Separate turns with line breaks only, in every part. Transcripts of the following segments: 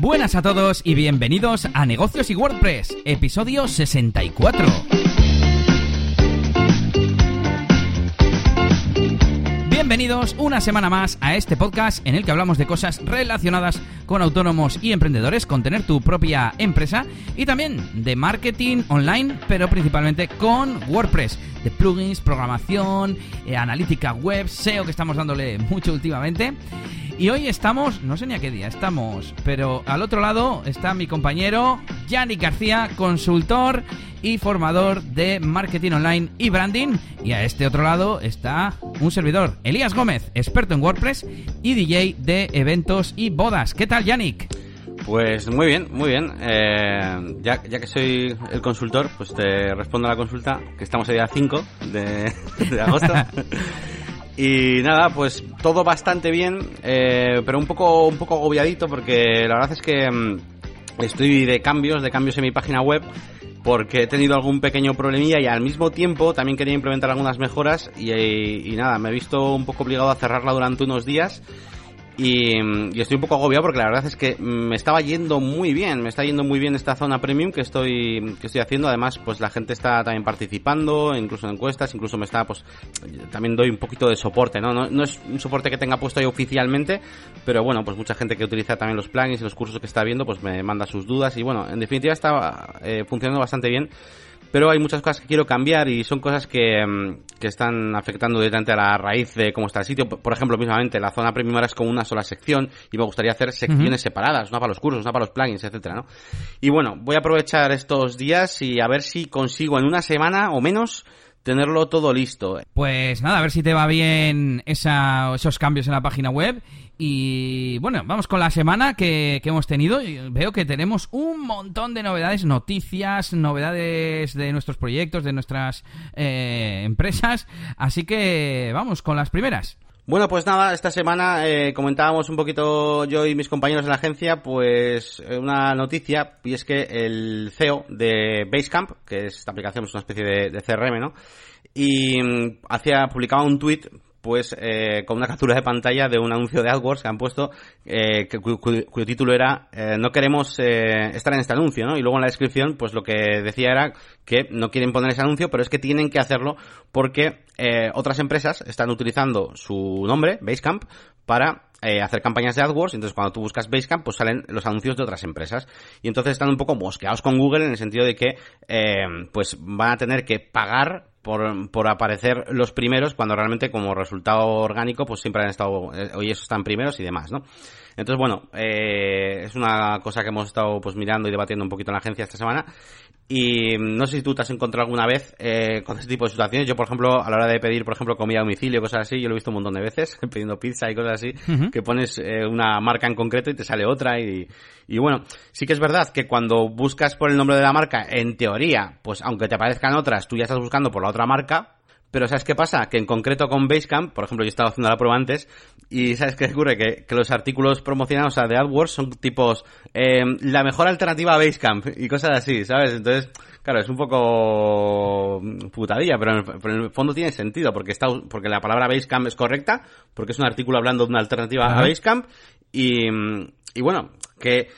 Buenas a todos y bienvenidos a Negocios y WordPress, episodio 64. Bienvenidos una semana más a este podcast en el que hablamos de cosas relacionadas con autónomos y emprendedores, con tener tu propia empresa y también de marketing online, pero principalmente con WordPress, de plugins, programación, eh, analítica web, SEO que estamos dándole mucho últimamente. Y hoy estamos, no sé ni a qué día estamos, pero al otro lado está mi compañero Yannick García, consultor y formador de marketing online y branding. Y a este otro lado está un servidor, Elías Gómez, experto en WordPress y DJ de eventos y bodas. ¿Qué tal, Yannick?
Pues muy bien, muy bien. Eh, ya, ya, que soy el consultor, pues te respondo a la consulta, que estamos el día 5 de, de agosto. Y nada, pues todo bastante bien, eh, pero un poco, un poco agobiadito porque la verdad es que mm, estoy de cambios, de cambios en mi página web porque he tenido algún pequeño problemilla y al mismo tiempo también quería implementar algunas mejoras y, y nada, me he visto un poco obligado a cerrarla durante unos días y, estoy un poco agobiado porque la verdad es que me estaba yendo muy bien, me está yendo muy bien esta zona premium que estoy, que estoy haciendo. Además, pues la gente está también participando, incluso en encuestas, incluso me está, pues, también doy un poquito de soporte, ¿no? No, es un soporte que tenga puesto ahí oficialmente, pero bueno, pues mucha gente que utiliza también los plugins y los cursos que está viendo, pues me manda sus dudas y bueno, en definitiva está eh, funcionando bastante bien pero hay muchas cosas que quiero cambiar y son cosas que, mm, que, están afectando directamente a la raíz de cómo está el sitio. Por ejemplo, mismamente, la zona premium ahora es como una sola sección y me gustaría hacer secciones separadas, una para los cursos, una para los plugins, etcétera, ¿no? Y bueno, voy a aprovechar estos días y a ver si consigo en una semana o menos tenerlo todo listo.
Pues nada, a ver si te va bien esa, esos cambios en la página web y bueno, vamos con la semana que, hemos tenido. Veo que tenemos un montón de novedades, noticias, novedades de nuestros proyectos, de nuestras eh, empresas. Así que vamos con las primeras.
Bueno, pues nada, esta semana eh, comentábamos un poquito yo y mis compañeros de la agencia, pues eh, una noticia, y es que el CEO de Basecamp, que es esta aplicación, es una especie de, de CRM, ¿no? Y mm, hacía, publicaba un tweet pues eh, con una captura de pantalla de un anuncio de AdWords que han puesto eh, que, cuyo, título era eh, no queremos eh, estar en este anuncio, ¿no? Y luego en la descripción pues lo que decía era que no quieren poner ese anuncio, pero es que tienen que hacerlo porque otras empresas están utilizando su nombre, Basecamp, para eh, hacer campañas de AdWords, entonces cuando tú buscas Basecamp, pues salen los anuncios de otras empresas. Y entonces están un poco mosqueados con Google en el sentido de que, pues van a tener que pagar por, por aparecer los primeros cuando realmente como resultado orgánico pues siempre han estado, eh, hoy esos están primeros y demás, ¿no? Entonces, bueno, eh, es una cosa que hemos estado pues mirando y debatiendo un poquito en la agencia esta semana. Y no sé si tú te has encontrado alguna vez eh, con este tipo de situaciones. Yo, por ejemplo, a la hora de pedir, por ejemplo, comida a domicilio, cosas así, yo lo he visto un montón de veces, pidiendo pizza y cosas así, que pones eh, una marca en concreto y te sale otra. Y, y bueno, sí que es verdad que cuando buscas por el nombre de la marca, en teoría, pues aunque te aparezcan otras, tú ya estás buscando por la otra marca, pero ¿sabes qué pasa? Que en concreto con Basecamp, por ejemplo, yo estaba haciendo la prueba antes, y ¿sabes qué ocurre? Que, que los artículos promocionados, o sea, de AdWords son tipos, eh, la mejor alternativa a Basecamp, y cosas así, ¿sabes? Entonces, claro, es un poco putadilla, pero en, el, fondo tiene sentido, porque está, porque la palabra Basecamp es correcta, porque es un artículo hablando de una alternativa a Basecamp, y, y bueno, que,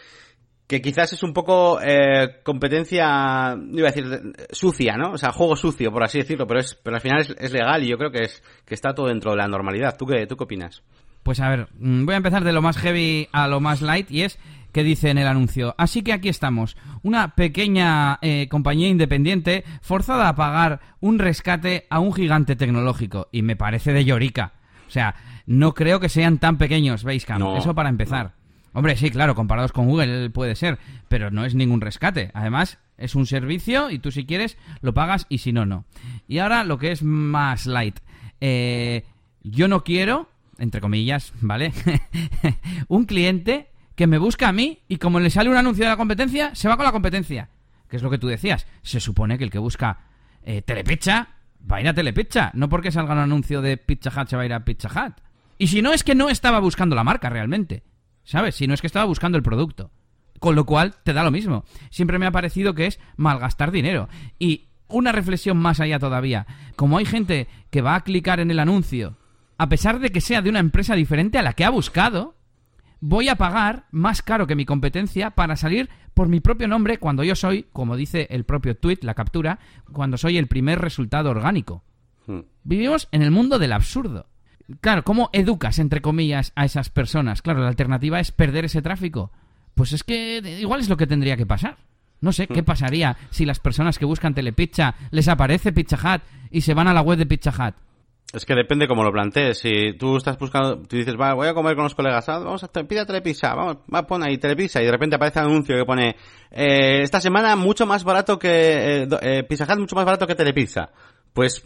que quizás es un poco eh, competencia, iba a decir, sucia, ¿no? O sea, juego sucio, por así decirlo, pero es, pero al final es, legal y yo creo que es que está todo dentro de la normalidad. ¿Tú qué, tú qué opinas?
Pues a ver, mm, voy a empezar de lo más heavy a lo más light y es que dice en el anuncio. Así que aquí estamos, una pequeña eh, compañía independiente forzada a pagar un rescate a un gigante tecnológico y me parece de llorica. O sea, no creo que sean tan pequeños, Basecamp. No, Eso para empezar. Hombre, sí, claro, comparados con Google puede ser, pero no es ningún rescate. Además, es un servicio y tú si quieres lo pagas y si no, no. Y ahora lo que es más light. Eh, yo no quiero, entre comillas, ¿vale? un cliente que me busca a mí y como le sale un anuncio de la competencia, se va con la competencia. Que es lo que tú decías. Se supone que el que busca eh, Telepecha va a ir a Telepecha. No porque salga un anuncio de Pizza Hut se va a ir a Pizza Hut. Y si no, es que no estaba buscando la marca realmente. ¿Sabes? Si no es que estaba buscando el producto. Con lo cual te da lo mismo. Siempre me ha parecido que es malgastar dinero. Y una reflexión más allá todavía. Como hay gente que va a clicar en el anuncio, a pesar de que sea de una empresa diferente a la que ha buscado, voy a pagar más caro que mi competencia para salir por mi propio nombre cuando yo soy, como dice el propio tweet, la captura, cuando soy el primer resultado orgánico.
Hmm.
Vivimos en el mundo del absurdo. Claro, ¿cómo educas, entre comillas, a esas personas? Claro, la alternativa es perder ese tráfico. Pues es que igual es lo que tendría que pasar. No sé, ¿qué pasaría si las personas que buscan Telepizza les aparece Pizza Hut y se van a la web de Pizza Hut?
Es que depende cómo lo plantees. Si tú estás buscando, tú dices, va, voy a comer con los colegas, ah, vamos a pide telepizza, vamos, va, pon ahí telepizza y de repente aparece un anuncio que pone, eh, esta semana mucho más barato que, eh, eh, Pizza Hut mucho más barato que telepizza. Pues,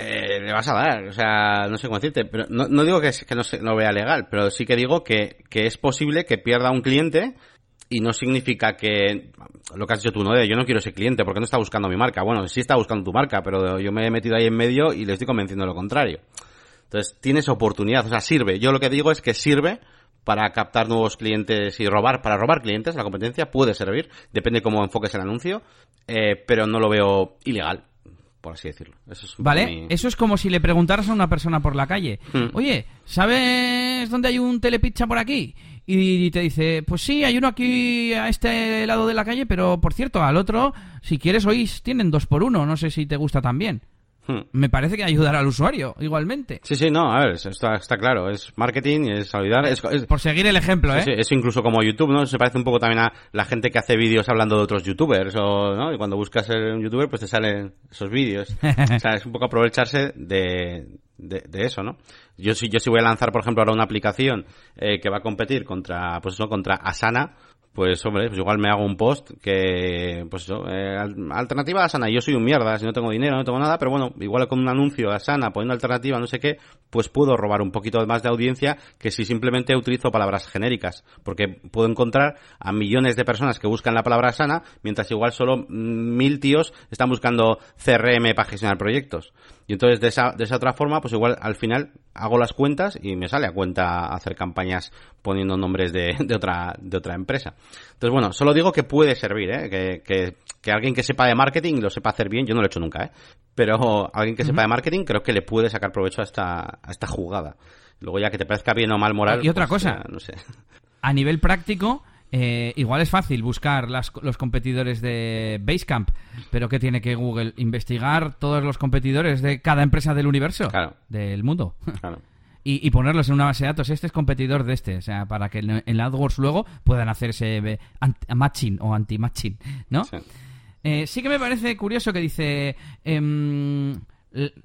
eh, le vas a dar, o sea, no sé cómo decirte, pero no, no digo que, que no, se, no vea legal, pero sí que digo que, es posible que pierda un cliente y no significa que lo que has dicho tú, no, de yo no quiero ese cliente porque no está buscando mi marca. Bueno, sí está buscando tu marca, pero yo me he metido ahí en medio y le estoy convenciendo lo contrario. Entonces, tienes oportunidad, o sea, sirve. Yo lo que digo es que sirve para captar nuevos clientes y robar, para robar clientes, la competencia puede servir, depende cómo enfoques el anuncio, eh, pero no lo veo ilegal, por así decirlo. Eso es
¿Vale?
mi-
Eso es como si le preguntaras a una persona por la calle,
Hmm.
oye, ¿sabes dónde hay un telepizza por aquí? Y te dice, pues sí, hay uno aquí a este lado de la calle, pero por cierto, al otro, si quieres, hoy tienen dos por uno, no sé si te gusta también.
Hmm.
Me parece que ayudar al usuario, igualmente.
Sí, sí, no, a ver, está, está claro, es marketing, es ayudar, es, es-
Por seguir el ejemplo, ¿eh?
Sí, eso incluso como YouTube, ¿no? Se parece un poco también a la gente que hace vídeos hablando de otros youtubers, o, ¿no? Y cuando buscas en un youtuber, pues te salen esos vídeos. o sea, es un poco aprovecharse de, de, de eso, ¿no? Yo sí, yo sí voy a lanzar, por ejemplo, ahora una aplicación eh, que va a competir contra, pues eso, contra Asana, pues hombre, pues igual me hago un post que, pues eso, eh, al- alternativa a Asana, yo soy un mierda, si no tengo dinero, no tengo nada, pero bueno, igual con un anuncio a Asana, poniendo alternativa, no sé qué, pues puedo robar un poquito más de audiencia que si simplemente utilizo palabras genéricas, porque puedo encontrar a millones de personas que buscan la palabra Asana, mientras igual solo mil tíos están buscando CRM para gestionar proyectos. Y entonces de esa, de esa otra forma, pues igual al final hago las cuentas y me sale a cuenta hacer campañas poniendo nombres de, de otra, de otra empresa. Entonces bueno, solo digo que puede servir, ¿eh? que, que, que alguien que sepa de marketing y lo sepa hacer bien, yo no lo he hecho nunca, ¿eh? pero alguien que sepa de marketing creo que le puede sacar provecho a esta, a esta jugada. Luego ya que te parezca bien o mal moral.
Y otra
pues,
cosa.
ya, no sé.
A nivel práctico, eh, igual es fácil buscar las- los competidores de Basecamp, pero ¿qué tiene que Google? Investigar todos los competidores de cada empresa del universo,
Claro.
del mundo.
Claro.
Y, y ponerlos en una base de datos. Este es competidor de este. O sea, para que en, en AdWords luego puedan hacerse eh, matching o anti-matching, ¿no?
Sí.
Eh, sí que me parece curioso que dice... em,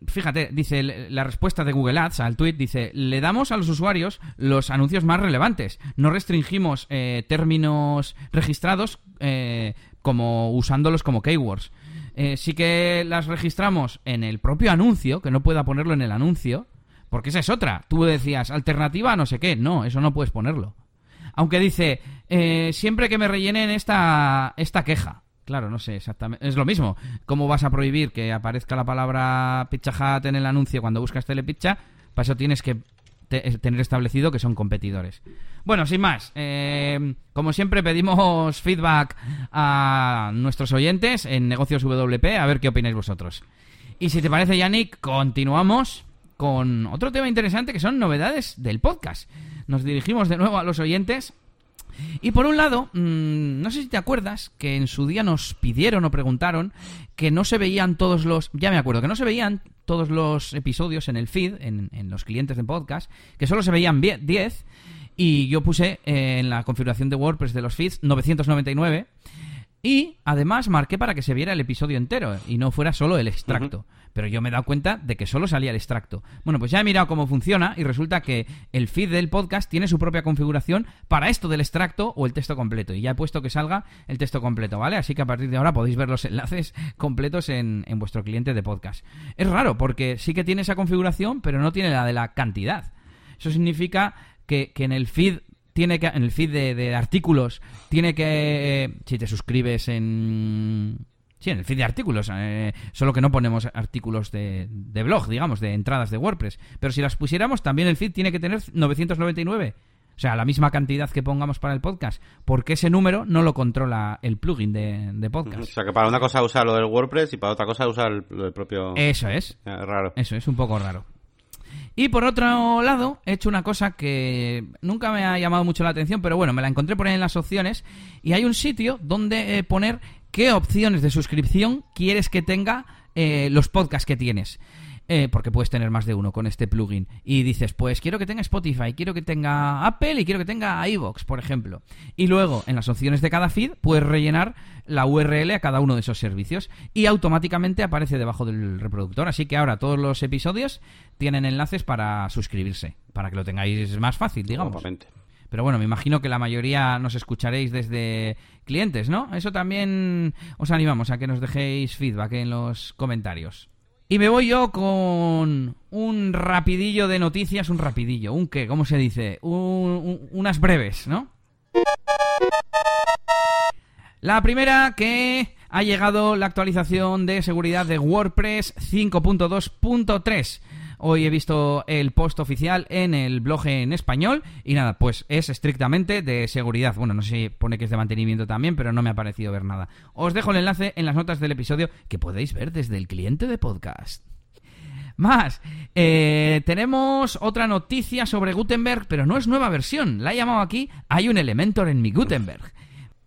fíjate, dice la respuesta de Google Ads al tweet, dice, le damos a los usuarios los anuncios más relevantes. No restringimos eh, términos registrados eh, como usándolos como keywords. Eh, sí que las registramos en el propio anuncio, que no pueda ponerlo en el anuncio, porque esa es otra. Tú decías, alternativa no sé qué. No, eso no puedes ponerlo. Aunque dice, siempre que me rellenen esta, esta queja. Claro, no sé exactamente. Es lo mismo. ¿Cómo vas a prohibir que aparezca la palabra Pizza en el anuncio cuando buscas Telepizza? Para eso tienes que eh, tener establecido que son competidores. Bueno, sin más, eh, como siempre pedimos feedback a nuestros oyentes en Negocios WP, a ver qué opináis vosotros. Y si te parece, Yannick, continuamos con otro tema interesante que son novedades del podcast. Nos dirigimos de nuevo a los oyentes. Y por un lado, mm, no sé si te acuerdas que en su día nos pidieron o preguntaron que no se veían todos los. Ya me acuerdo, que no se veían todos los episodios en el feed, en, en los clientes de podcast, que solo se veían vie- 10. Y yo puse eh, en la configuración de WordPress de los feeds 999. Y además marqué para que se viera el episodio entero y no fuera solo el extracto. Pero yo me he dado cuenta de que solo salía el extracto. Bueno, pues ya he mirado cómo funciona y resulta que el feed del podcast tiene su propia configuración para esto del extracto o el texto completo. Y ya he puesto que salga el texto completo, ¿vale? Así que a partir de ahora podéis ver los enlaces completos en, en vuestro cliente de podcast. Es raro porque sí que tiene esa configuración, pero no tiene la de la cantidad. Eso significa que, que en el feed tiene que en el feed de, de artículos tiene que eh, si te suscribes en sí en el feed de artículos eh, solo que no ponemos artículos de, de blog digamos de entradas de WordPress pero si las pusiéramos también el feed tiene que tener 999 o sea la misma cantidad que pongamos para el podcast porque ese número no lo controla el plugin de, de
O
podcast
sea, que para una cosa usar lo del WordPress y para otra cosa usar el, lo del propio...
eso es
Es raro.
Eso es un poco raro. Y por otro lado, he hecho una cosa que nunca me ha llamado mucho la atención, pero bueno, me la encontré por ahí en las opciones y hay un sitio donde eh, poner qué opciones de suscripción quieres que tenga eh, los podcasts que tienes. Eh, porque puedes tener más de uno con este plugin. Y dices, pues quiero que tenga Spotify, quiero que tenga Apple y quiero que tenga iVoox, por ejemplo. Y luego, en las opciones de cada feed, puedes rellenar la URL a cada uno de esos servicios y automáticamente aparece debajo del reproductor. Así que ahora todos los episodios tienen enlaces para suscribirse, para que lo tengáis más fácil, digamos. Pero bueno, me imagino que la mayoría nos escucharéis desde clientes, ¿no? Eso también os animamos a que nos dejéis feedback en los comentarios. Y me voy yo con un rapidillo de noticias, un rapidillo, un qué, ¿cómo se dice? unas breves, ¿no? La primera que ha llegado la actualización de seguridad de WordPress 5.2.3. Hoy he visto el post oficial en el blog en español y nada, pues es estrictamente de seguridad. Bueno, no sé si pone que es de mantenimiento también, pero no me ha parecido ver nada. Os dejo el enlace en las notas del episodio que podéis ver desde el cliente de podcast. Más, eh, tenemos otra noticia sobre Gutenberg, pero no es nueva versión. La he llamado aquí Hay un Elementor en mi Gutenberg.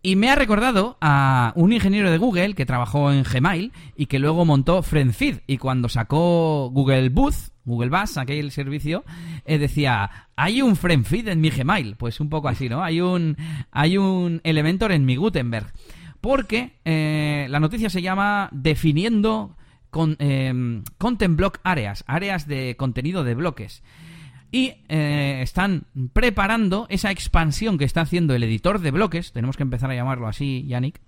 Y me ha recordado a un ingeniero de Google que trabajó en Gmail y que luego montó FriendFeed. Y cuando sacó Google Booth, Google Bus, aquel servicio, eh, decía, hay un FriendFeed en mi Gmail. Pues un poco así, ¿no? Hay un, hay un Elementor en mi Gutenberg. Porque eh, la noticia se llama Definiendo con, eh, Content Block Áreas, áreas de contenido de bloques y eh, están preparando esa expansión que está haciendo el editor de bloques, tenemos que empezar a llamarlo así, Yannick,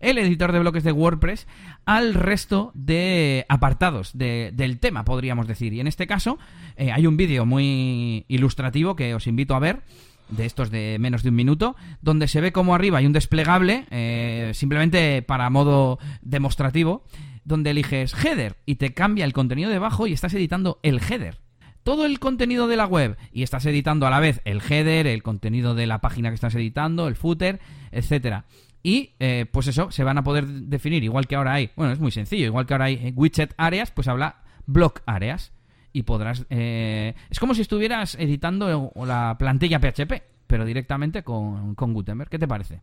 el editor de bloques de WordPress al resto de apartados del tema, podríamos decir. Y en este caso eh, hay un vídeo muy ilustrativo que os invito a ver de estos de menos de un minuto, donde se ve como arriba hay un desplegable, eh, simplemente para modo demostrativo, donde eliges header y te cambia el contenido debajo y estás editando el header todo el contenido de la web y estás editando a la vez el header, el contenido de la página que estás editando, el footer, etcétera. Y eh, pues eso, se van a poder definir, igual que ahora hay, bueno, es muy sencillo, igual que ahora hay widget áreas, pues habla block áreas. Y podrás. Eh, es como si estuvieras editando la plantilla PHP, pero directamente con, Gutenberg. ¿Qué te parece?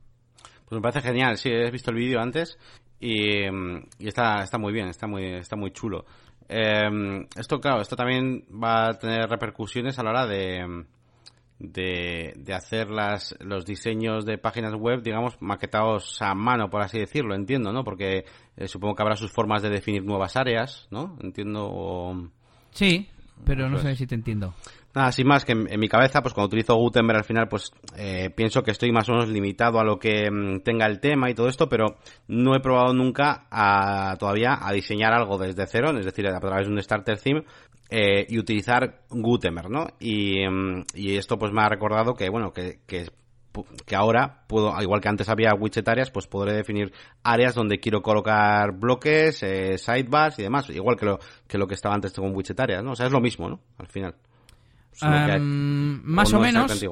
Pues me parece genial, sí, he visto el vídeo antes y, y, está, está muy bien, está muy, está muy chulo. Eh, esto, claro, esto también va a tener repercusiones a la hora de, de, hacer las, los diseños de páginas web, digamos, maquetados a mano, por así decirlo, entiendo, ¿no? Porque eh, supongo que habrá sus formas de definir nuevas áreas, ¿no? Entiendo.
Sí, pero no sé si te entiendo.
Nada, sin más que en, mi cabeza, pues cuando utilizo Gutenberg al final, pues eh, pienso que estoy más o menos limitado a lo que mm, tenga el tema y todo esto, pero no he probado nunca a, todavía a diseñar algo desde cero, es decir, a través de un starter theme eh, y utilizar Gutenberg, ¿no? Y, mm, y, esto pues me ha recordado que, bueno, que, que, que ahora puedo, igual que antes había widget áreas, pues podré definir áreas donde quiero colocar bloques, eh, sidebars y demás, igual que lo, que lo que estaba antes con widget áreas, ¿no? O sea, es lo mismo, ¿no? Al final
más o, menos.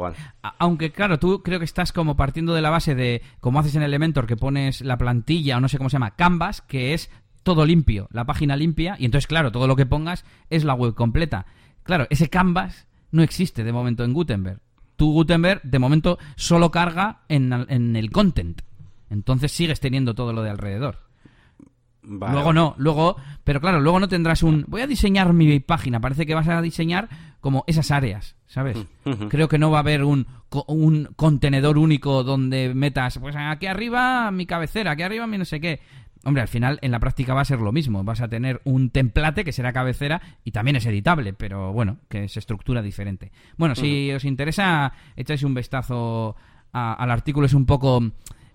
Aunque claro, tú creo que estás como partiendo de la base de, como haces en Elementor, que pones la plantilla o no sé cómo se llama, Canvas, que es todo limpio, la página limpia, y entonces claro, todo lo que pongas es la web completa. Claro, ese Canvas no existe de momento en Gutenberg. Tu Gutenberg de momento solo carga en, en el content. Entonces sigues teniendo todo lo de alrededor. Luego no, luego, pero claro, luego no tendrás un. Voy a diseñar mi página. Parece que vas a diseñar como esas áreas, ¿sabes? Creo que no va a haber un, un contenedor único donde metas, pues aquí arriba mi cabecera, aquí arriba mi no sé qué. Hombre, al final en la práctica va a ser lo mismo. Vas a tener un template que será cabecera y también es editable, pero bueno, que se estructura diferente. Bueno, si os interesa, echáis un vistazo al artículo. Es un poco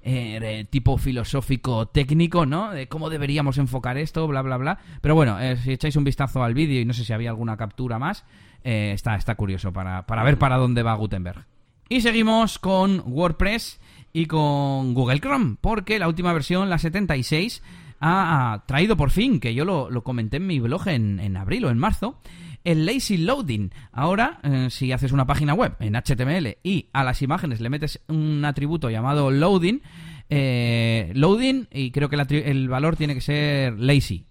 eh, tipo filosófico técnico, ¿no? De cómo deberíamos enfocar esto, bla, bla, bla. Pero bueno, eh, si echáis un vistazo al vídeo y no sé si había alguna captura más, eh, está, está curioso para, para ver para dónde va Gutenberg. Y seguimos con WordPress y con Google Chrome, porque la última versión, la 76, ha, traído por fin, que yo lo, lo comenté en mi blog en, en abril o en marzo, el lazy loading. Ahora, eh, si haces una página web en HTML y a las imágenes le metes un atributo llamado loading, eh, loading y creo que el, valor tiene que ser lazy.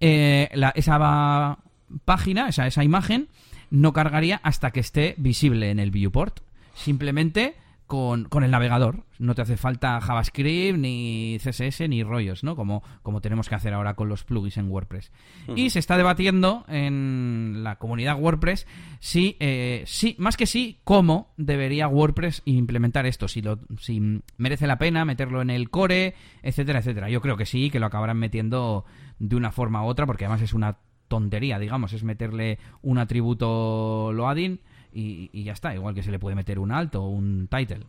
Esa página, esa, esa imagen, no cargaría hasta que esté visible en el viewport. Simplemente con, con, el navegador. No te hace falta JavaScript, ni CSS, ni rollos, ¿no? Como, como tenemos que hacer ahora con los plugins en WordPress. Y se está debatiendo en la comunidad WordPress si, eh, si, más que sí, cómo debería WordPress implementar esto. Si, lo, si merece la pena meterlo en el core, etcétera, etcétera. Yo creo que sí, que lo acabarán metiendo de una forma u otra, porque además es una tontería, digamos, es meterle un atributo loading y, ya está, igual que se le puede meter un alt o un title.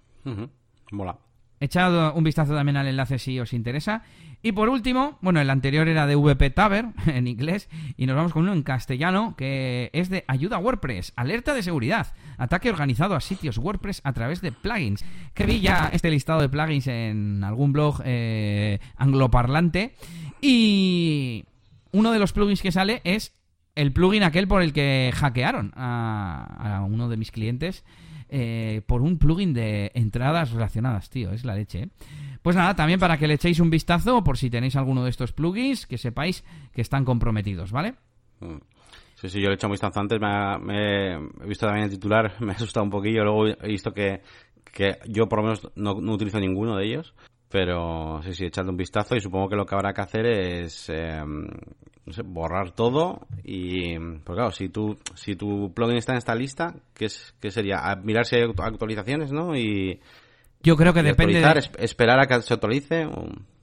Mola.
Echad un vistazo también al enlace si os interesa. Y por último, bueno, el anterior era de VP Taber en inglés y nos vamos con uno en castellano que es de ayuda WordPress, alerta de seguridad, ataque organizado a sitios WordPress a través de plugins. Que vi ya este listado de plugins en algún blog eh, angloparlante y uno de los plugins que sale es el plugin aquel por el que hackearon a, uno de mis clientes eh, por un plugin de entradas relacionadas, tío, es la leche. ¿eh? Pues nada, también para que le echéis un vistazo por si tenéis alguno de estos plugins, que sepáis que están comprometidos, ¿vale?
Mm. Sí, sí, yo le he hecho un vistazo antes, me, he visto también el titular, me ha asustado un poquillo, luego he visto que, que yo por lo menos no, utilizo ninguno de ellos, pero sí, sí, echadle un vistazo y supongo que lo que habrá que hacer es eh, borrar todo y pues claro si tu si tu plugin está en esta lista qué es qué sería mirar si hay actualizaciones no y
yo creo que depende
de... esperar a que se actualice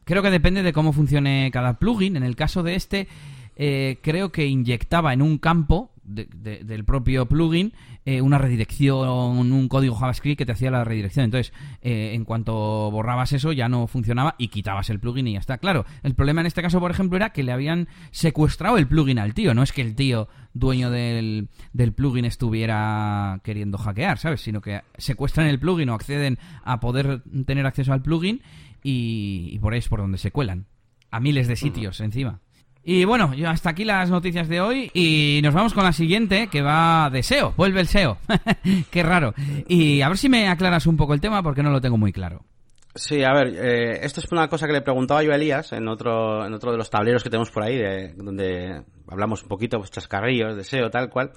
creo que depende de cómo funcione cada plugin. En el caso de este eh, creo que inyectaba en un campo del propio plugin eh, una redirección, un código JavaScript que te hacía la redirección. Entonces, eh, en cuanto borrabas eso, ya no funcionaba y quitabas el plugin y ya está. Claro, el problema en este caso, por ejemplo, era que le habían secuestrado el plugin al tío. No es que el tío, dueño del, del plugin, estuviera queriendo hackear, ¿sabes? Sino que secuestran el plugin o acceden a poder tener acceso al plugin y, por ahí es por donde se cuelan. A miles de sitios encima. Y bueno, hasta aquí las noticias de hoy y nos vamos con la siguiente que va de SEO. Vuelve el SEO. Qué raro. Y a ver si me aclaras un poco el tema porque no lo tengo muy claro.
Sí, a ver, eh, esto es una cosa que le preguntaba yo a Elías en otro, en otro de los tableros que tenemos por ahí, de, donde hablamos un poquito, pues chascarrillos de SEO, tal cual.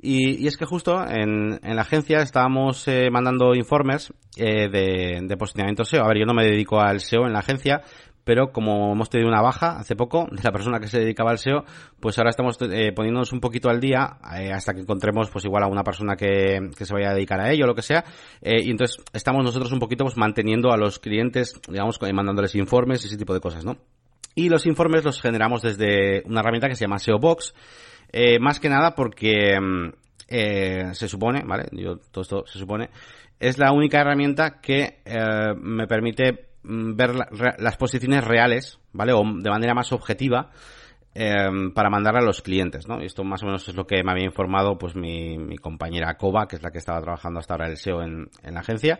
Y, es que justo en, en la agencia estábamos eh, mandando informes eh, de posicionamiento SEO. A ver, yo no me dedico al SEO en la agencia, pero como hemos tenido una baja hace poco de la persona que se dedicaba al SEO, pues ahora estamos eh, poniéndonos un poquito al día eh, hasta que encontremos pues igual a una persona que, que se vaya a dedicar a ello o lo que sea. Eh, y entonces estamos nosotros un poquito pues manteniendo a los clientes, digamos, mandándoles informes y ese tipo de cosas, ¿no? Y los informes los generamos desde una herramienta que se llama SEO Box, más que nada porque mm, se supone, ¿vale? Yo, todo esto se supone, es la única herramienta que me permite Mm, ver las posiciones reales, ¿vale? O de manera más objetiva em, para mandar a los clientes, ¿no? Esto más o menos es lo que me había informado pues mi, mi compañera Koba, que es la que estaba trabajando hasta ahora el SEO en, en la agencia.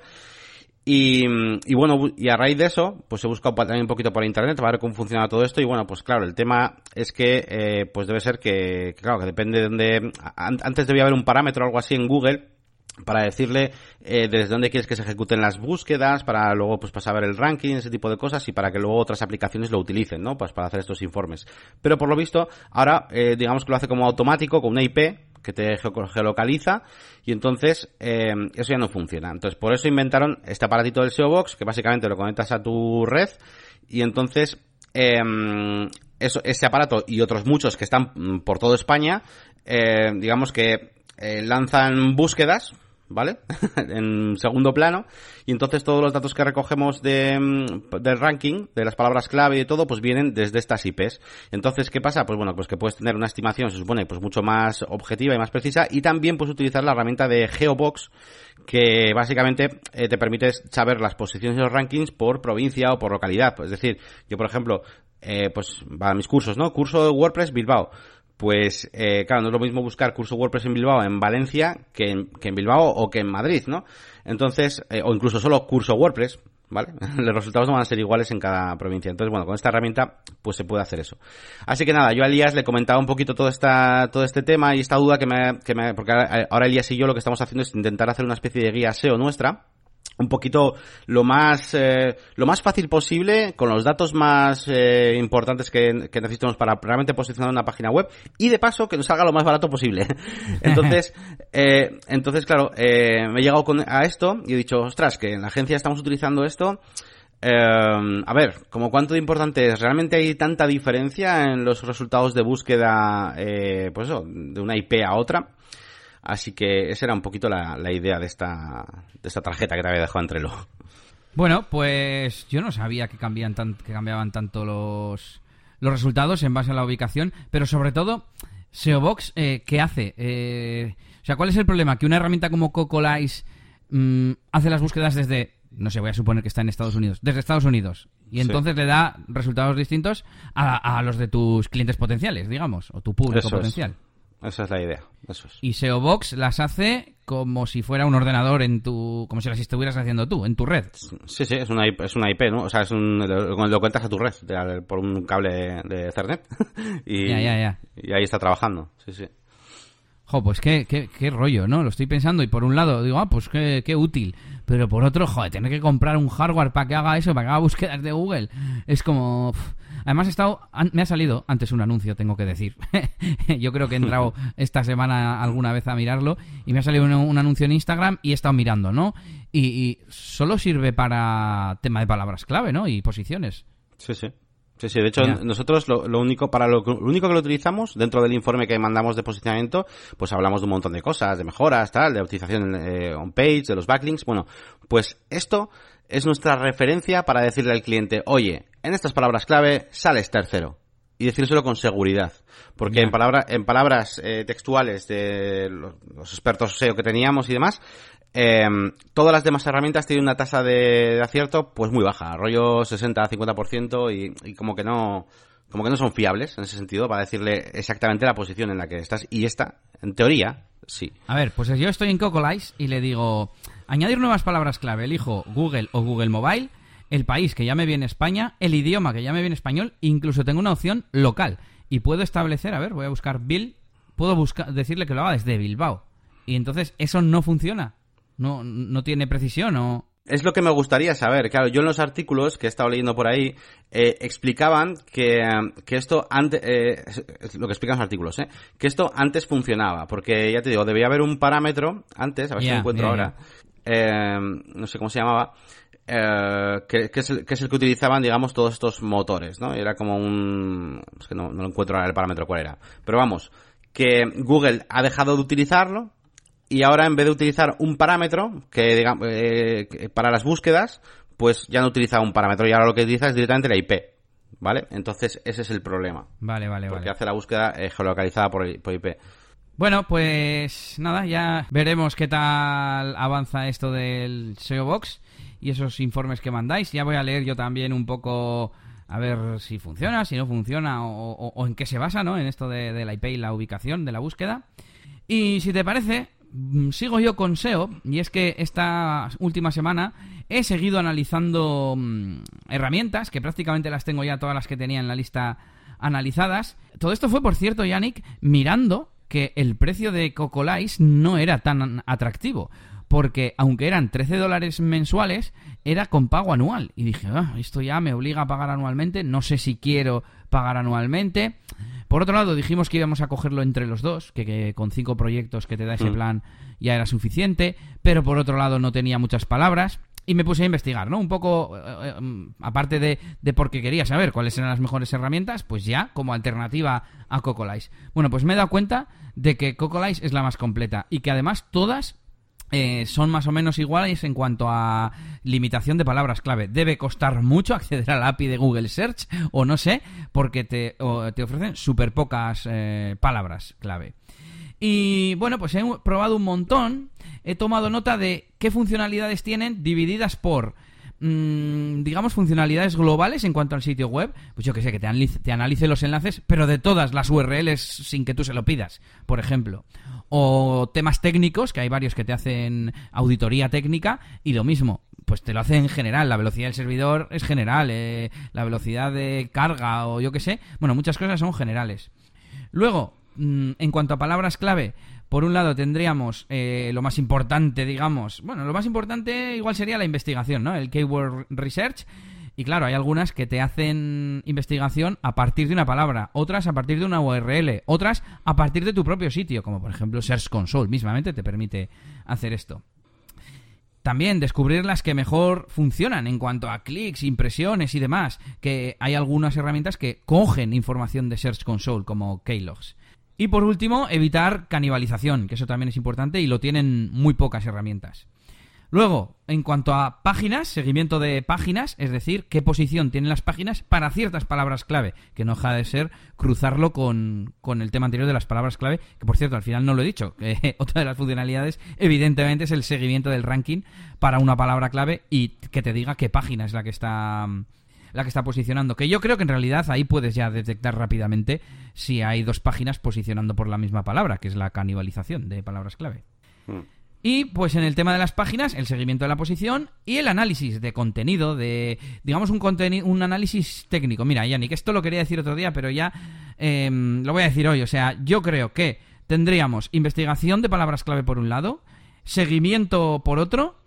Y, y, bueno, y a raíz de eso, pues he buscado también un poquito por internet para ver cómo funciona todo esto. Y bueno, pues claro, el tema es que, eh, pues debe ser que, claro, que depende de donde, antes debía haber un parámetro o algo así en Google para decirle eh, desde dónde quieres que se ejecuten las búsquedas, para luego pues pasar a ver el ranking, ese tipo de cosas y para que luego otras aplicaciones lo utilicen, ¿no? Pues para hacer estos informes. Pero por lo visto, ahora eh, digamos que lo hace como automático con una IP que te geolocaliza y entonces eh, eso ya no funciona. Entonces por eso inventaron este aparatito del SEO Box que básicamente lo conectas a tu red y entonces em, eso, ese aparato y otros muchos que están mm, por toda España, digamos que lanzan búsquedas ¿vale? en segundo plano. Y entonces todos los datos que recogemos de, mm, del ranking, de las palabras clave y todo, pues vienen desde estas IPs. Entonces, ¿qué pasa? Pues bueno, pues que puedes tener una estimación, se supone, pues mucho más objetiva y más precisa. Y también puedes utilizar la herramienta de Geobox, que básicamente eh, te permite saber las posiciones de los rankings por provincia o por localidad. Es decir, yo por ejemplo, eh, pues para mis cursos, ¿no? Curso de WordPress Bilbao pues eh, claro, no es lo mismo buscar curso WordPress en Bilbao en Valencia que en, que en Bilbao o que en Madrid, ¿no? Entonces, eh, o incluso solo curso WordPress, ¿vale? Los resultados no van a ser iguales en cada provincia. Entonces, bueno, con esta herramienta, pues se puede hacer eso. Así que nada, yo a Elías le comentaba un poquito todo esta, todo este tema y esta duda que me, que me, porque ahora Elías y yo lo que estamos haciendo es intentar hacer una especie de guía SEO nuestra, un poquito lo más eh, lo más fácil posible con los datos más eh, importantes que, que, necesitamos para realmente posicionar una página web y de paso que nos salga lo más barato posible. Entonces eh, entonces claro eh, me he llegado con, a esto y he dicho ostras que en la agencia estamos utilizando esto eh, a ver, como cuánto de importante es, ¿realmente hay tanta diferencia en los resultados de búsqueda, eh, pues eso, de una IP a otra? Así que esa era un poquito la, la idea de esta, de esta tarjeta que te había dejado entre lo.
Bueno, pues yo no sabía que, cambian tan, que cambiaban tanto los, los resultados en base a la ubicación, pero sobre todo, SEObox, eh, ¿qué hace? Eh, o sea, ¿cuál es el problema? Que una herramienta como Cocolice mmm, hace las búsquedas desde no sé, voy a suponer que está en Estados Unidos, desde Estados Unidos. Y entonces sí. le da resultados distintos a, a, los de tus clientes potenciales, digamos, o tu público
Eso
potencial.
Es. Esa es la idea. Eso es.
Y SEObox las hace como si fuera un ordenador en tu. como si las estuvieras haciendo tú, en tu red.
Sí, sí, es una IP, es una IP ¿no? O sea, es un, lo, lo cuentas a tu red de, por un cable de Ethernet. y,
ya, ya, ya.
y ahí está trabajando. Sí, sí.
Jo, pues qué, qué, qué, rollo, ¿no? Lo estoy pensando y por un lado digo, ah, pues qué, qué útil. Pero por otro, joder, tener que comprar un hardware para que haga eso, para que haga búsquedas de Google. Es como... Además, he estado, me ha salido antes un anuncio, tengo que decir. Yo creo que he entrado esta semana alguna vez a mirarlo y me ha salido un, un anuncio en Instagram y he estado mirando, ¿no? Y, y, solo sirve para tema de palabras clave, ¿no? Y posiciones.
Sí, sí. Sí, sí, de hecho nosotros lo, lo, único para lo, lo, único que lo utilizamos dentro del informe que mandamos de posicionamiento, pues hablamos de un montón de cosas, de mejoras, tal, de optimización eh, on page, de los backlinks, bueno, pues esto es nuestra referencia para decirle al cliente, oye, en estas palabras clave sales tercero y decírselo con seguridad. Porque yeah. en, palabra, en palabras eh, textuales de los, los, expertos SEO que teníamos y demás, eh, todas las demás herramientas tienen una tasa de, de acierto pues muy baja, rollo 60-50% y, y como que no como que no son fiables en ese sentido para decirle exactamente la posición en la que estás. Y esta, en teoría, sí.
A ver, pues yo estoy en Cocolice y le digo, añadir nuevas palabras clave, elijo Google o Google Mobile, el país que llame bien España, el idioma que llame bien español, incluso tengo una opción local. Y puedo establecer, a ver, voy a buscar Bill, puedo buscar, decirle que lo haga desde Bilbao. Y entonces eso no funciona. No, no tiene precisión o...
Es lo que me gustaría saber. Claro, yo en los artículos que he estado leyendo por ahí eh, explicaban que, que esto antes, eh, lo que explican los artículos, eh, que esto antes funcionaba, porque ya te digo, debía haber un parámetro antes, a ver yeah, si lo encuentro yeah, ahora, yeah. No sé cómo se llamaba, eh, que, que, es el, que, es el, que utilizaban, digamos, todos estos motores, ¿no? Era como un... Es que no, no lo encuentro ahora el parámetro cuál era. Pero vamos, que Google ha dejado de utilizarlo y ahora en vez de utilizar un parámetro que, digamos, eh, que para las búsquedas, pues ya no utiliza un parámetro y ahora lo que utiliza es directamente la IP. ¿Vale? Entonces ese es el problema.
Vale, vale,
porque
vale.
hace la búsqueda eh, geolocalizada por, por IP.
Bueno, pues nada, ya veremos qué tal avanza esto del SEO Box y esos informes que mandáis. Ya voy a leer yo también un poco a ver si funciona, si no funciona o, en qué se basa, ¿no? En esto de, de, la IP y la ubicación de la búsqueda. Y si te parece, Mm, sigo yo con SEO y es que esta última semana he seguido analizando mmm, herramientas que prácticamente las tengo ya todas las que tenía en la lista analizadas. Todo esto fue, por cierto, Yannick, mirando que el precio de Cocolice no era tan atractivo. Porque aunque eran 13 dólares mensuales, era con pago anual. Y dije, ah, esto ya me obliga a pagar anualmente, no sé si quiero pagar anualmente. Por otro lado, dijimos que íbamos a cogerlo entre los dos, que, que con cinco proyectos que te da ese mm. plan ya era suficiente, pero por otro lado no tenía muchas palabras. Y me puse a investigar, ¿no? Un poco, eh, eh, aparte de, de, porque quería saber cuáles eran las mejores herramientas, pues ya como alternativa a Cocolice. Bueno, pues me he dado cuenta de que Cocolice es la más completa y que además todas eh, son más o menos iguales en cuanto a limitación de palabras clave. Debe costar mucho acceder al API de Google Search, o no sé, porque te, te ofrecen súper pocas palabras clave. Y bueno, pues he probado un montón, he tomado nota de qué funcionalidades tienen divididas por mmm, digamos, funcionalidades globales en cuanto al sitio web, pues yo que sé, que te analice, los enlaces, pero de todas las URLs sin que tú se lo pidas, por ejemplo. O temas técnicos, que hay varios que te hacen auditoría técnica, y lo mismo, pues te lo hace en general, la velocidad del servidor es general, eh, la velocidad de carga o yo que sé, bueno, muchas cosas son generales. Luego, en cuanto a palabras clave, Por un lado tendríamos eh, lo más importante, digamos, bueno, lo más importante igual sería la investigación, ¿no? El Keyword Research. Y claro, hay algunas que te hacen investigación a partir de una palabra, otras a partir de una URL, otras a partir de tu propio sitio, como por ejemplo Search Console, mismamente te permite hacer esto. También descubrir las que mejor funcionan en cuanto a clics, impresiones y demás, que hay algunas herramientas que cogen información de Search Console como Keylogs. Y por último, evitar canibalización, que eso también es importante y lo tienen muy pocas herramientas. Luego, en cuanto a páginas, seguimiento de páginas, es decir, qué posición tienen las páginas para ciertas palabras clave, que no deja de ser cruzarlo con, con el tema anterior de las palabras clave, que por cierto, al final no lo he dicho, que otra de las funcionalidades, evidentemente, es el seguimiento del ranking para una palabra clave y que te diga qué página es la que está la que está posicionando. Que yo creo que en realidad ahí puedes ya detectar rápidamente si hay dos páginas posicionando por la misma palabra, que es la canibalización de palabras clave. Hmm. Y pues en el tema de las páginas, el seguimiento de la posición y el análisis de contenido, de, digamos, un, un análisis técnico. Mira, Yannick, esto lo quería decir otro día, pero ya em, lo voy a decir hoy. O sea, yo creo que tendríamos investigación de palabras clave por un lado, seguimiento por otro,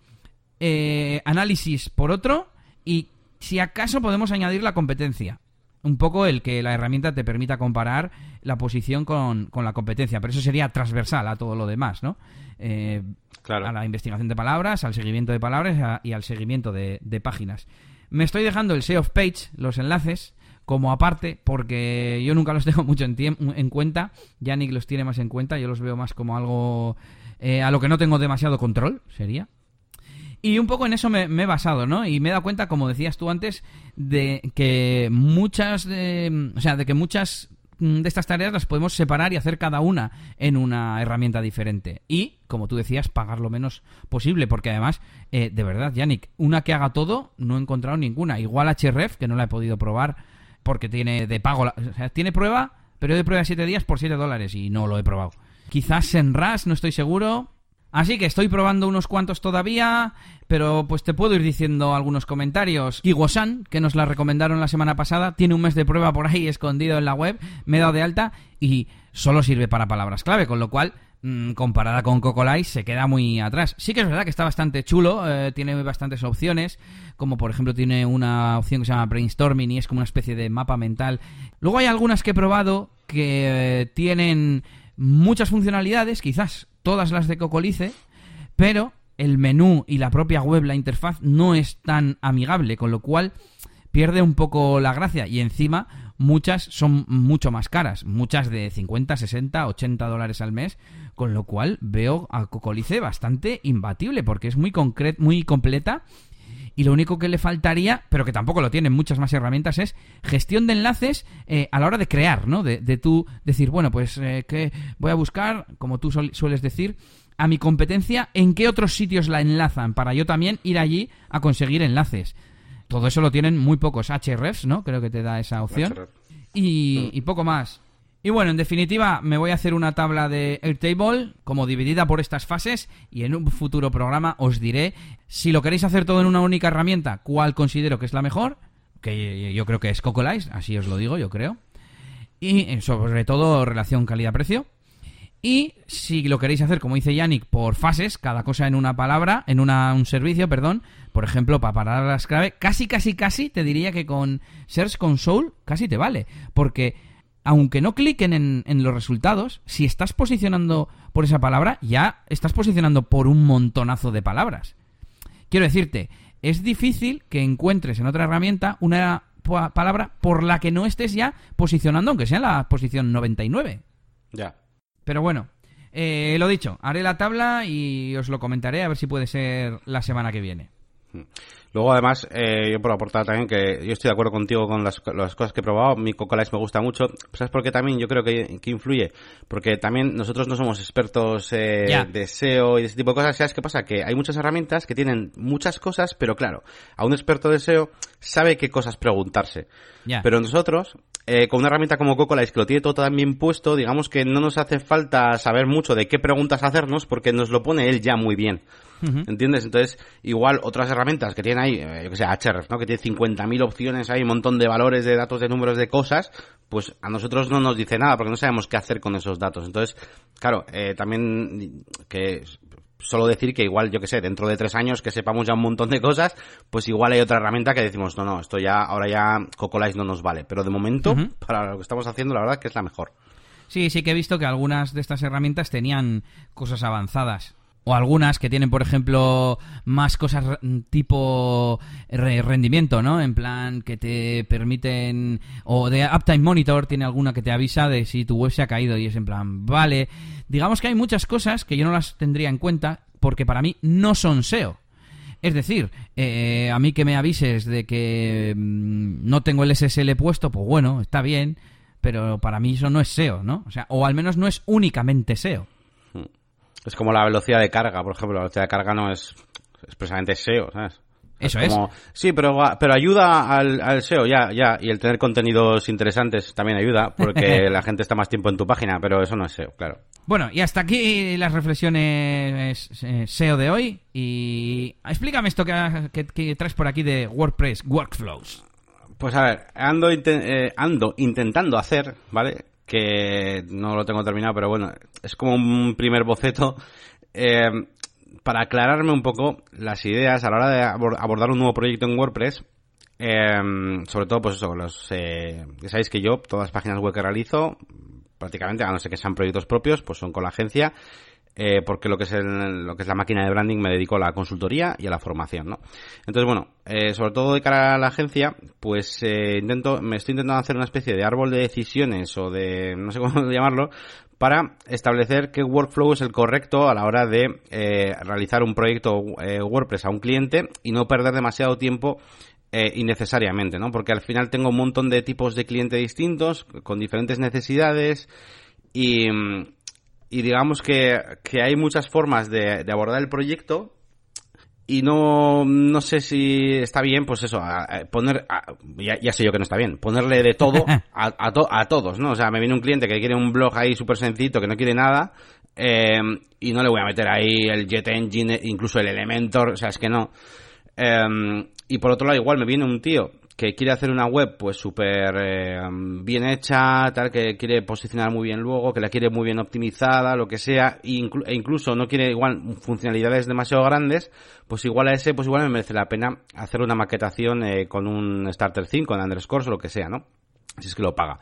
eh, análisis por otro y si acaso podemos añadir la competencia un poco el que la herramienta te permita comparar la posición con, con, la competencia, pero eso sería transversal a todo lo demás, ¿no? Eh, a la investigación de palabras, al seguimiento de palabras y al seguimiento de, páginas. Me estoy dejando el SEO of Page, los enlaces, como aparte, porque yo nunca los tengo mucho en, en cuenta. Yannick los tiene más en cuenta, yo los veo más como algo eh, a lo que no tengo demasiado control, sería. Y un poco en eso me, he basado, ¿no? Y me he dado cuenta, como decías tú antes, de que muchas, de, o sea, de que muchas Mm, de estas tareas las podemos separar y hacer cada una en una herramienta diferente. Y, como tú decías, pagar lo menos posible, porque además, eh, de verdad, Yannick, una que haga todo, no he encontrado ninguna. Igual HRF, que no la he podido probar porque tiene de pago, o sea, tiene prueba, pero de prueba de 7 días por 7 dólares y no lo he probado. Quizás en RAS, no estoy seguro. Así que estoy probando unos cuantos todavía, pero pues te puedo ir diciendo algunos comentarios. Kigosan, que nos la recomendaron la semana pasada, tiene un mes de prueba por ahí escondido en la web, me he dado de alta y solo sirve para palabras clave, con lo cual mm, comparada con Cocolai se queda muy atrás. Sí que es verdad que está bastante chulo, eh, tiene bastantes opciones, como por ejemplo tiene una opción que se llama brainstorming y es como una especie de mapa mental. Luego hay algunas que he probado que eh, tienen muchas funcionalidades, quizás todas las de Cocolice, pero el menú y la propia web, la interfaz, no es tan amigable, con lo cual pierde un poco la gracia. Y encima, muchas son mucho más caras, muchas de 50, 60, 80 dólares al mes, con lo cual veo a Cocolice bastante imbatible, porque es muy, muy completa. Y lo único que le faltaría, pero que tampoco lo tienen muchas más herramientas, es gestión de enlaces eh, a la hora de crear, ¿no? De, tú decir, bueno, pues eh, que voy a buscar, como tú sueles decir, a mi competencia en qué otros sitios la enlazan para yo también ir allí a conseguir enlaces. Todo eso lo tienen muy pocos HRFs, ¿no? Creo que te da esa opción. Y, y, poco más. Y bueno, en definitiva, me voy a hacer una tabla de Airtable como dividida por estas fases y en un futuro programa os diré si lo queréis hacer todo en una única herramienta, cuál considero que es la mejor, que yo creo que es Cocolize, así os lo digo, yo creo. Y eh, sobre todo relación calidad-precio. Y si lo queréis hacer, como dice Yannick, por fases, cada cosa en una palabra, en una, un servicio, perdón, por ejemplo, para palabras clave, casi, casi, casi te diría que con Search Console casi te vale. Porque aunque no cliquen en, en los resultados, si estás posicionando por esa palabra, ya estás posicionando por un montonazo de palabras. Quiero decirte, es difícil que encuentres en otra herramienta una palabra por la que no estés ya posicionando, aunque sea en la posición 99.
Ya.
Pero bueno, eh, lo dicho, haré la tabla y os lo comentaré a ver si puede ser la semana que viene.
Luego, además, eh, yo por aportar también que yo estoy de acuerdo contigo con las, cosas que he probado. Mi Cocolice me gusta mucho. ¿Sabes por qué también yo creo que, influye? Porque también nosotros no somos expertos eh, de SEO y de ese tipo de cosas. ¿Sabes qué pasa? Que hay muchas herramientas que tienen muchas cosas, pero claro, a un experto de SEO sabe qué cosas preguntarse. Pero nosotros eh, con una herramienta como Cocolize que lo tiene todo tan bien puesto, digamos que no nos hace falta saber mucho de qué preguntas hacernos porque nos lo pone él ya muy bien. ¿Entiendes? Entonces, igual otras herramientas que tienen ahí, eh, yo que sé, Ahrefs, ¿no? Que tiene 50.000 opciones, hay un montón de valores, de datos, de números, de cosas, pues a nosotros no nos dice nada porque no sabemos qué hacer con esos datos. Entonces, claro, eh, también que solo decir que igual, yo que sé, dentro de tres años que sepamos ya un montón de cosas, pues igual hay otra herramienta que decimos, no, no, esto ya, ahora ya Cocolize no nos vale. Pero de momento, para lo que estamos haciendo, la verdad que es la mejor.
Sí, sí que he visto que algunas de estas herramientas tenían cosas avanzadas. O algunas que tienen, por ejemplo, más cosas tipo rendimiento, ¿no? En plan, que te permiten... O de Uptime Monitor tiene alguna que te avisa de si tu web se ha caído y es en plan, vale. Digamos que hay muchas cosas que yo no las tendría en cuenta porque para mí no son SEO. Es decir, eh, a mí que me avises de que mm, no tengo el SSL puesto, pues bueno, está bien, pero para mí eso no es SEO, ¿no? O sea, o al menos no es únicamente SEO.
Es como la velocidad de carga, por ejemplo. La velocidad de carga no es expresamente SEO, ¿sabes?
Eso es.
Sí, pero, pero ayuda al, SEO, ya, ya. Y el tener contenidos interesantes también ayuda, porque la gente está más tiempo en tu página, pero eso no es SEO, claro.
Bueno, y hasta aquí las reflexiones eh, SEO de hoy. Y explícame esto que, traes por aquí de WordPress Workflows.
Pues a ver, ando, eh, ando intentando hacer, ¿vale? que no lo tengo terminado, pero bueno, es como un primer boceto eh, para aclararme un poco las ideas a la hora de abordar un nuevo proyecto en WordPress. Eh, sobre todo, pues eso, los, eh, sabéis que yo, todas las páginas web que realizo, prácticamente, a no ser que sean proyectos propios, pues son con la agencia eh, porque lo que es lo que es la máquina de branding me dedico a la consultoría y a la formación, ¿no? Entonces, bueno, eh, sobre todo de cara a la agencia, pues eh, intento, me estoy intentando hacer una especie de árbol de decisiones o de, no sé cómo llamarlo, para establecer qué workflow es el correcto a la hora de realizar un proyecto WordPress a un cliente y no perder demasiado tiempo innecesariamente, ¿no? Porque al final tengo un montón de tipos de clientes distintos, con diferentes necesidades y, y digamos que, que hay muchas formas de abordar el proyecto y no, no sé si está bien, pues eso, poner, ya, ya, sé yo que no está bien, ponerle de todo a, a, todos, ¿no? O sea, me viene un cliente que quiere un blog ahí súper sencillo, que no quiere nada, eh, y no le voy a meter ahí el Jet Engine, incluso el Elementor, o sea, es que no. Eh, y por otro lado, igual me viene un tío que quiere hacer una web pues súper eh, bien hecha, tal, que quiere posicionar muy bien luego, que la quiere muy bien optimizada, lo que sea, e, incluso no quiere igual funcionalidades demasiado grandes, pues igual a ese, pues igual me merece la pena hacer una maquetación eh, con un Starter 5, con Underscores o lo que sea, ¿no? Si es que lo paga.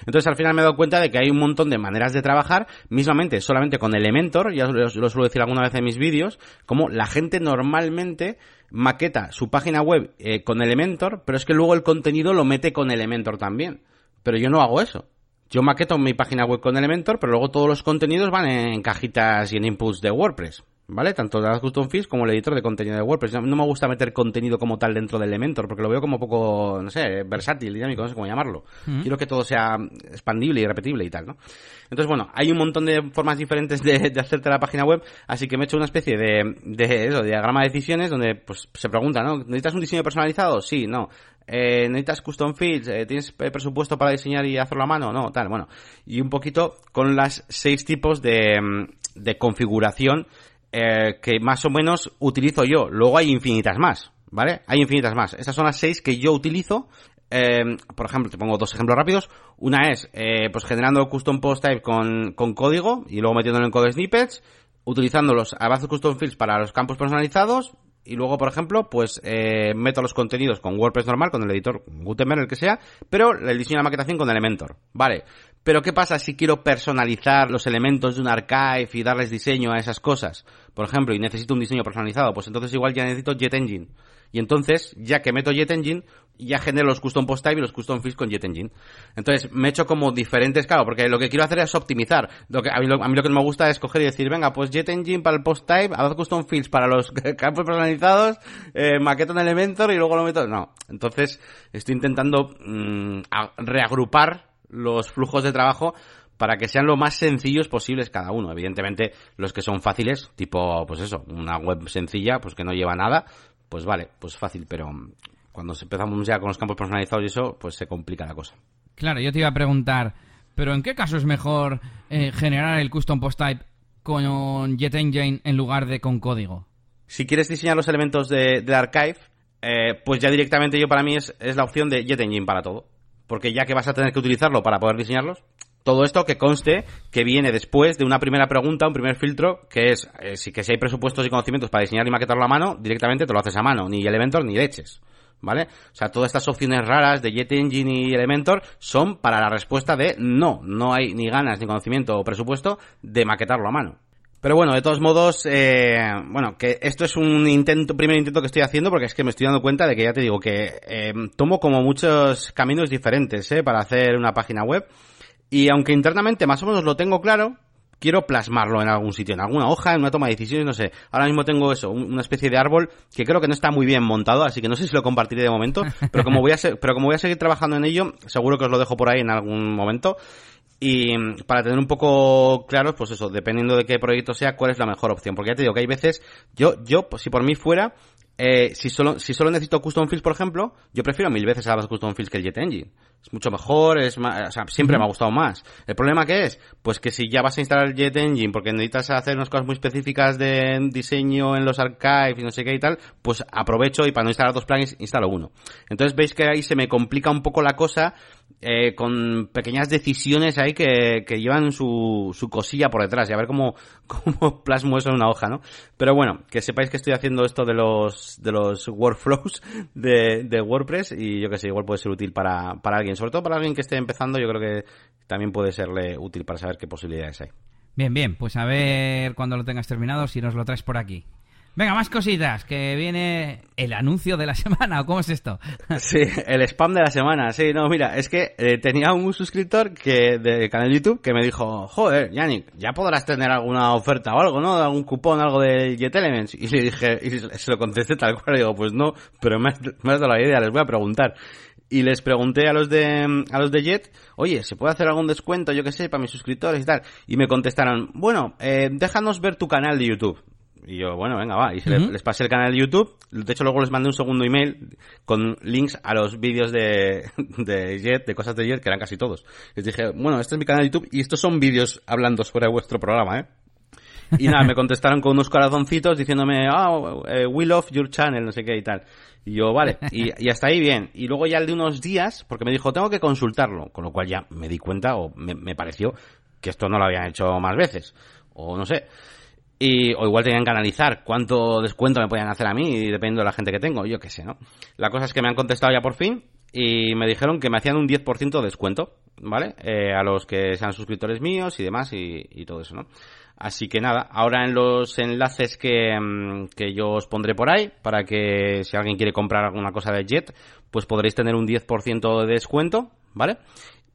Entonces al final me he dado cuenta de que hay un montón de maneras de trabajar, mismamente solamente con Elementor, ya lo, lo suelo decir alguna vez en mis vídeos, como la gente normalmente maqueta su página web eh, con Elementor, pero es que luego el contenido lo mete con Elementor también. Pero yo no hago eso. Yo maqueto mi página web con Elementor, pero luego todos los contenidos van en cajitas y en inputs de WordPress. ¿Vale? Tanto las custom feeds como el editor de contenido de WordPress. No, me gusta meter contenido como tal dentro de Elementor, porque lo veo como poco, no sé, versátil, dinámico, no sé cómo llamarlo. Quiero que todo sea expandible y repetible y tal, ¿no? Entonces, bueno, hay un montón de formas diferentes de, hacerte la página web, así que me he hecho una especie de, de eso, diagrama de decisiones donde, pues, se pregunta, ¿no? ¿Necesitas un diseño personalizado? Sí, no. Eh, ¿Necesitas custom feeds? Eh, ¿Tienes presupuesto para diseñar y hacerlo a mano? No, tal, bueno. Y un poquito con las seis tipos de, de configuración eh, que más o menos utilizo yo. Luego hay infinitas más, ¿vale? Hay infinitas más. Estas son las seis que yo utilizo. Eh, por ejemplo, te pongo dos ejemplos rápidos. Una es, eh, pues generando custom post type con, con código y luego metiéndolo en code snippets, utilizando los Avast Custom Fields para los campos personalizados y luego, por ejemplo, pues eh, meto los contenidos con WordPress normal, con el editor Gutenberg, el que sea, pero el diseño de la maquetación con Elementor. Vale. Pero ¿qué pasa si quiero personalizar los elementos de un archive y darles diseño a esas cosas? Por ejemplo, y necesito un diseño personalizado, pues entonces igual ya necesito JetEngine. Y entonces, ya que meto JetEngine, ya genero los custom post type y los custom fields con JetEngine. Entonces, me he hecho como diferentes, claro, porque lo que quiero hacer es optimizar. Lo que, a, mí lo, que me gusta es coger y decir, venga, pues JetEngine para el post type, haz custom fields para los campos personalizados, eh, maqueto en Elementor y luego lo meto. No. Entonces, estoy intentando mm, reagrupar los flujos de trabajo para que sean lo más sencillos posibles cada uno. Evidentemente, los que son fáciles, tipo, pues eso, una web sencilla, pues que no lleva nada, pues vale, pues fácil, pero cuando empezamos ya con los campos personalizados y eso, pues se complica la cosa.
Claro, yo te iba a preguntar, pero ¿en qué caso es mejor eh, generar el custom post type con Jet Engine en lugar de con código?
Si quieres diseñar los elementos de, de Archive, eh, pues ya directamente yo para mí es, es la opción de Jet Engine para todo. Porque ya que vas a tener que utilizarlo para poder diseñarlos, todo esto que conste que viene después de una primera pregunta, un primer filtro, que es eh, si que si hay presupuestos y conocimientos para diseñar y maquetarlo a mano, directamente te lo haces a mano, ni Elementor ni leches. ¿Vale? O sea, todas estas opciones raras de Jet Engine y Elementor son para la respuesta de no, no hay ni ganas, ni conocimiento o presupuesto de maquetarlo a mano. Pero bueno, de todos modos, eh, bueno, que esto es un intento, primer intento que estoy haciendo porque es que me estoy dando cuenta de que ya te digo que eh, tomo como muchos caminos diferentes, ¿eh? Para hacer una página web. Y aunque internamente más o menos lo tengo claro, quiero plasmarlo en algún sitio, en alguna hoja, en una toma de decisiones, no sé. Ahora mismo tengo eso, una especie de árbol que creo que no está muy bien montado, así que no sé si lo compartiré de momento, pero como voy a pero como voy a seguir trabajando en ello, seguro que os lo dejo por ahí en algún momento. Y para tener un poco claros, pues eso, dependiendo de qué proyecto sea, cuál es la mejor opción. Porque ya te digo que hay veces, yo, yo, pues si por mí fuera, eh, si solo, si solo necesito custom fields, por ejemplo, yo prefiero mil veces a los custom fields que el Jet Engine. Es mucho mejor, es más, o sea, siempre me ha gustado más. El problema que es, pues que si ya vas a instalar el Jet Engine porque necesitas hacer unas cosas muy específicas de diseño en los archives y no sé qué y tal, pues aprovecho y para no instalar dos plugins, instalo uno. Entonces veis que ahí se me complica un poco la cosa, eh, con pequeñas decisiones ahí que, que llevan su, su cosilla por detrás y a ver cómo, cómo plasmo eso en una hoja, ¿no? Pero bueno, que sepáis que estoy haciendo esto de los, de los workflows de, de WordPress y yo que sé, igual puede ser útil para, para alguien, sobre todo para alguien que esté empezando, yo creo que también puede serle útil para saber qué posibilidades hay.
Bien, bien, pues a ver cuando lo tengas terminado si nos lo traes por aquí. Venga, más cositas, que viene el anuncio de la semana, ¿o cómo es esto?
Sí, el spam de la semana, sí, no, mira, es que eh, tenía un suscriptor que de canal YouTube que me dijo, joder, Yannick, ya podrás tener alguna oferta o algo, ¿no? Algún cupón, algo de Jet Elements. Y le dije, y se lo contesté tal cual, y digo, pues no, pero me has, me has dado la idea, les voy a preguntar y les pregunté a los de a los de Jet, oye, ¿se puede hacer algún descuento, yo qué sé, para mis suscriptores y tal? Y me contestaron, bueno, eh, déjanos ver tu canal de YouTube. Y yo, bueno, venga, va. Y se les, les pasé el canal de YouTube. De hecho, luego les mandé un segundo email con links a los vídeos de, de Jet, de cosas de Jet, que eran casi todos. Les dije, bueno, este es mi canal de YouTube y estos son vídeos hablando sobre vuestro programa, ¿eh? Y nada, me contestaron con unos corazoncitos diciéndome, ah, eh, we love your channel, no sé qué y tal. Y yo, vale, y, hasta ahí bien. Y luego ya el de unos días, porque me dijo, tengo que consultarlo, con lo cual ya me di cuenta, o me, pareció, que esto no lo habían hecho más veces. O no sé. Y, o igual tenían que analizar cuánto descuento me podían hacer a mí, dependiendo de la gente que tengo, yo qué sé, ¿no? La cosa es que me han contestado ya por fin, y me dijeron que me hacían un 10% de descuento, ¿vale? Eh, a los que sean suscriptores míos y demás, y todo eso, ¿no? Así que nada, ahora en los enlaces que, que, yo os pondré por ahí, para que si alguien quiere comprar alguna cosa de Jet, pues podréis tener un 10% de descuento, ¿vale?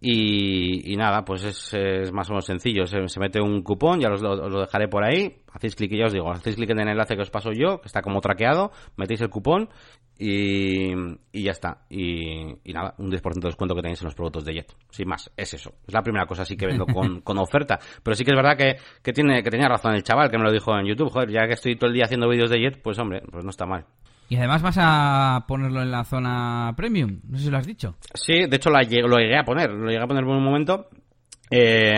Y, y, nada, pues es, es, más o menos sencillo. Se, se mete un cupón, ya os lo, os lo, dejaré por ahí. Hacéis clic y ya os digo, hacéis clic en el enlace que os paso yo, que está como traqueado, metéis el cupón y, y ya está. Y, y, nada, un 10% de descuento que tenéis en los productos de Jet. Sin más, es eso. Es la primera cosa así que vendo con, con oferta. Pero sí que es verdad que, que, tiene, que tenía razón el chaval que me lo dijo en YouTube. Joder, ya que estoy todo el día haciendo vídeos de Jet, pues hombre, pues no está mal.
Y además vas a ponerlo en la zona premium, no sé si lo has dicho.
Sí, de hecho lo llegué a poner, lo llegué a poner por un momento. Eh,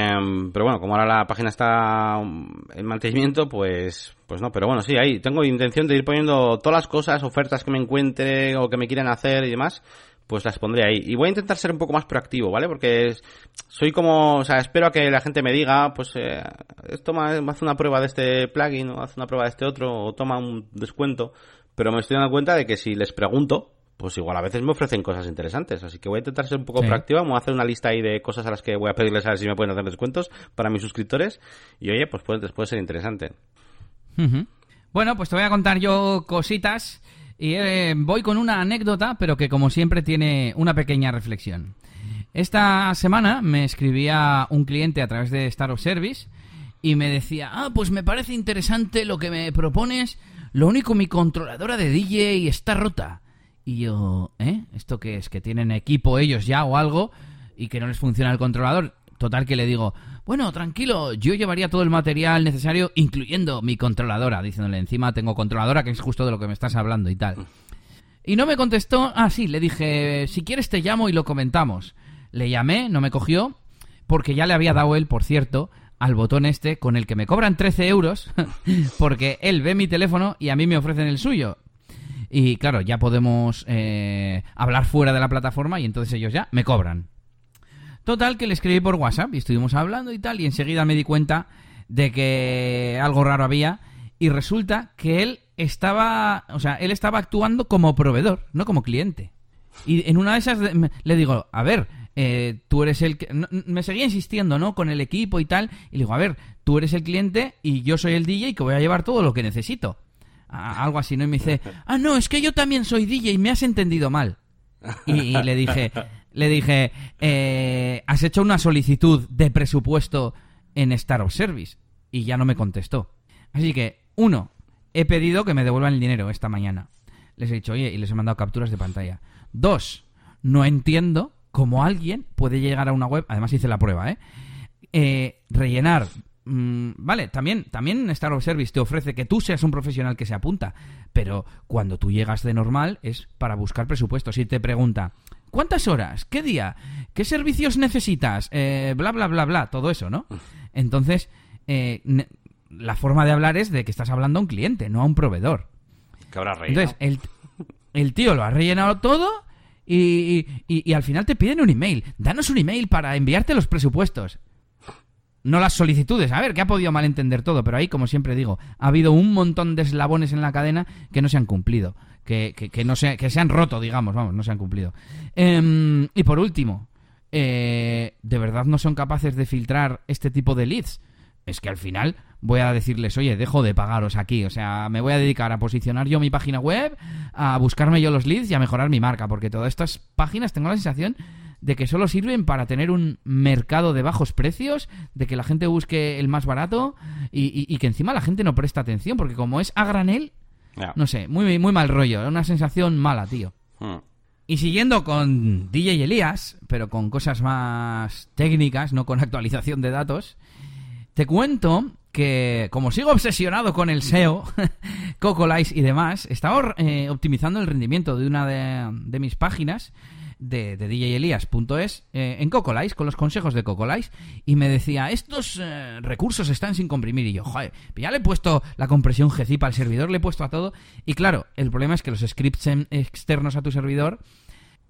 pero bueno, como ahora la página está en mantenimiento, pues, pues no, pero bueno, sí, ahí tengo intención de ir poniendo todas las cosas, ofertas que me encuentre o que me quieran hacer y demás, pues las pondré ahí. Y voy a intentar ser un poco más proactivo, ¿vale? Porque soy como, o sea, espero a que la gente me diga, pues, eh, toma, haz una prueba de este plugin o haz una prueba de este otro o toma un descuento pero me estoy dando cuenta de que si les pregunto, pues igual a veces me ofrecen cosas interesantes. Así que voy a intentar ser un poco sí. proactiva. Voy a hacer una lista ahí de cosas a las que voy a pedirles a ver si me pueden hacer descuentos para mis suscriptores. Y oye, pues puede, puede ser interesante.
Uh -huh. Bueno, pues te voy a contar yo cositas. Y eh, voy con una anécdota, pero que como siempre tiene una pequeña reflexión. Esta semana me escribía un cliente a través de Star of Service y me decía, ah, pues me parece interesante lo que me propones lo único, mi controladora de DJ está rota. Y yo, ¿eh? ¿Esto qué es? ¿Que tienen equipo ellos ya o algo y que no les funciona el controlador? Total que le digo, bueno, tranquilo, yo llevaría todo el material necesario, incluyendo mi controladora, diciéndole, encima tengo controladora, que es justo de lo que me estás hablando y tal. Y no me contestó, ah, sí, le dije, si quieres te llamo y lo comentamos. Le llamé, no me cogió, porque ya le había dado él, por cierto, al botón este con el que me cobran 13 euros, porque él ve mi teléfono y a mí me ofrecen el suyo. Y claro, ya podemos eh, hablar fuera de la plataforma y entonces ellos ya me cobran. Total, que le escribí por WhatsApp y estuvimos hablando y tal, y enseguida me di cuenta de que algo raro había y resulta que él estaba, o sea, él estaba actuando como proveedor, no como cliente. Y en una de esas le digo, a ver, eh, tú eres el que... me seguía insistiendo, ¿no? Con el equipo y tal. Y le digo, a ver, tú eres el cliente y yo soy el DJ que voy a llevar todo lo que necesito. algo así, ¿no? Y me dice, ah, no, es que yo también soy DJ y me has entendido mal. Y, le dije, le dije, eh, has hecho una solicitud de presupuesto en Star of Service. Y ya no me contestó. Así que, uno, he pedido que me devuelvan el dinero esta mañana. Les he dicho, oye, y les he mandado capturas de pantalla. Dos, no entiendo cómo alguien puede llegar a una web, además hice la prueba, ¿eh? eh rellenar mm, vale, también, también Star of Service te ofrece que tú seas un profesional que se apunta, pero cuando tú llegas de normal es para buscar presupuestos y te pregunta, ¿cuántas horas? ¿Qué día? ¿Qué servicios necesitas? Eh, bla, bla, bla, bla, todo eso, ¿no? Entonces, eh, la forma de hablar es de que estás hablando a un cliente, no a un proveedor.
Que habrá rellenado.
Entonces, el, tío lo ha rellenado todo y, y, al final te piden un email. Danos un email para enviarte los presupuestos. No las solicitudes. A ver, que ha podido malentender todo, pero ahí, como siempre digo, ha habido un montón de eslabones en la cadena que no se han cumplido. Que, que, no se, que se han roto, digamos, vamos, no se han cumplido. Em, y por último, eh, ¿de verdad no son capaces de filtrar este tipo de leads? Es que al final voy a decirles, oye, dejo de pagaros aquí. O sea, me voy a dedicar a posicionar yo mi página web, a buscarme yo los leads y a mejorar mi marca. Porque todas estas páginas tengo la sensación de que solo sirven para tener un mercado de bajos precios, de que la gente busque el más barato y, que encima la gente no presta atención. Porque como es a granel, no sé, muy, muy mal rollo. Una sensación mala, tío. Hmm. Y siguiendo con DJ Elías, pero con cosas más técnicas, no con actualización de datos, te cuento que como sigo obsesionado con el SEO, Cocolice y demás, estaba eh, optimizando el rendimiento de una de, mis páginas de, de djelias.es eh, en Cocolice, con los consejos de Cocolice, y me decía, estos eh, recursos están sin comprimir, y yo, joder, ya le he puesto la compresión GZIP al servidor, le he puesto a todo, y claro, el problema es que los scripts externos a tu servidor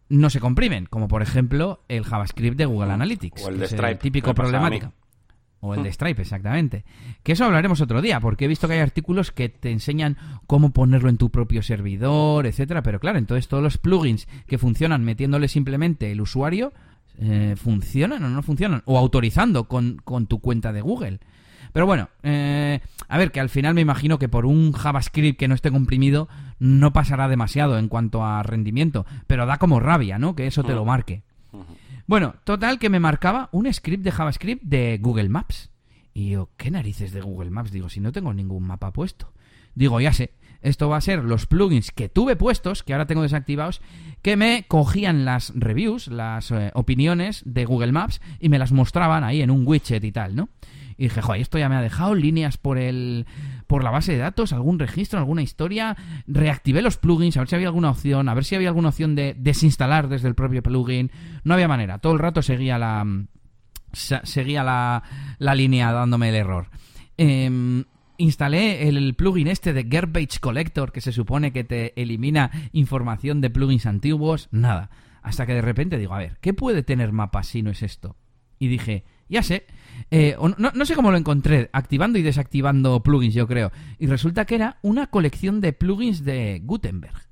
no se comprimen, como por ejemplo el JavaScript de Google Analytics,
o el de
Stripe, típico problemático. O el de Stripe, exactamente. Que eso hablaremos otro día, porque he visto que hay artículos que te enseñan cómo ponerlo en tu propio servidor, etcétera. Pero claro, entonces todos los plugins que funcionan metiéndole simplemente el usuario, eh, ¿funcionan o no funcionan? O autorizando con, tu cuenta de Google. Pero bueno, eh, a ver, que al final me imagino que por un JavaScript que no esté comprimido no pasará demasiado en cuanto a rendimiento. Pero da como rabia, ¿no? Que eso te lo marque. Bueno, total que me marcaba un script de JavaScript de Google Maps. Y yo, ¿qué narices de Google Maps? Digo, si no tengo ningún mapa puesto. Digo, ya sé, esto va a ser los plugins que tuve puestos, que ahora tengo desactivados, que me cogían las reviews, las eh, opiniones de Google Maps y me las mostraban ahí en un widget y tal, ¿no? Y dije, joder, esto ya me ha dejado líneas por el por la base de datos, algún registro, alguna historia. Reactivé los plugins, a ver si había alguna opción, a ver si había alguna opción de desinstalar desde el propio plugin. No había manera, todo el rato seguía la seguía la, la línea dándome el error. Em, instalé el plugin este de Garbage Collector que se supone que te elimina información de plugins antiguos. Nada. Hasta que de repente digo, a ver, ¿qué puede tener mapa si no es esto? Y dije, ya sé. Eh, no, sé cómo lo encontré, activando y desactivando plugins, yo creo. Y resulta que era una colección de plugins de Gutenberg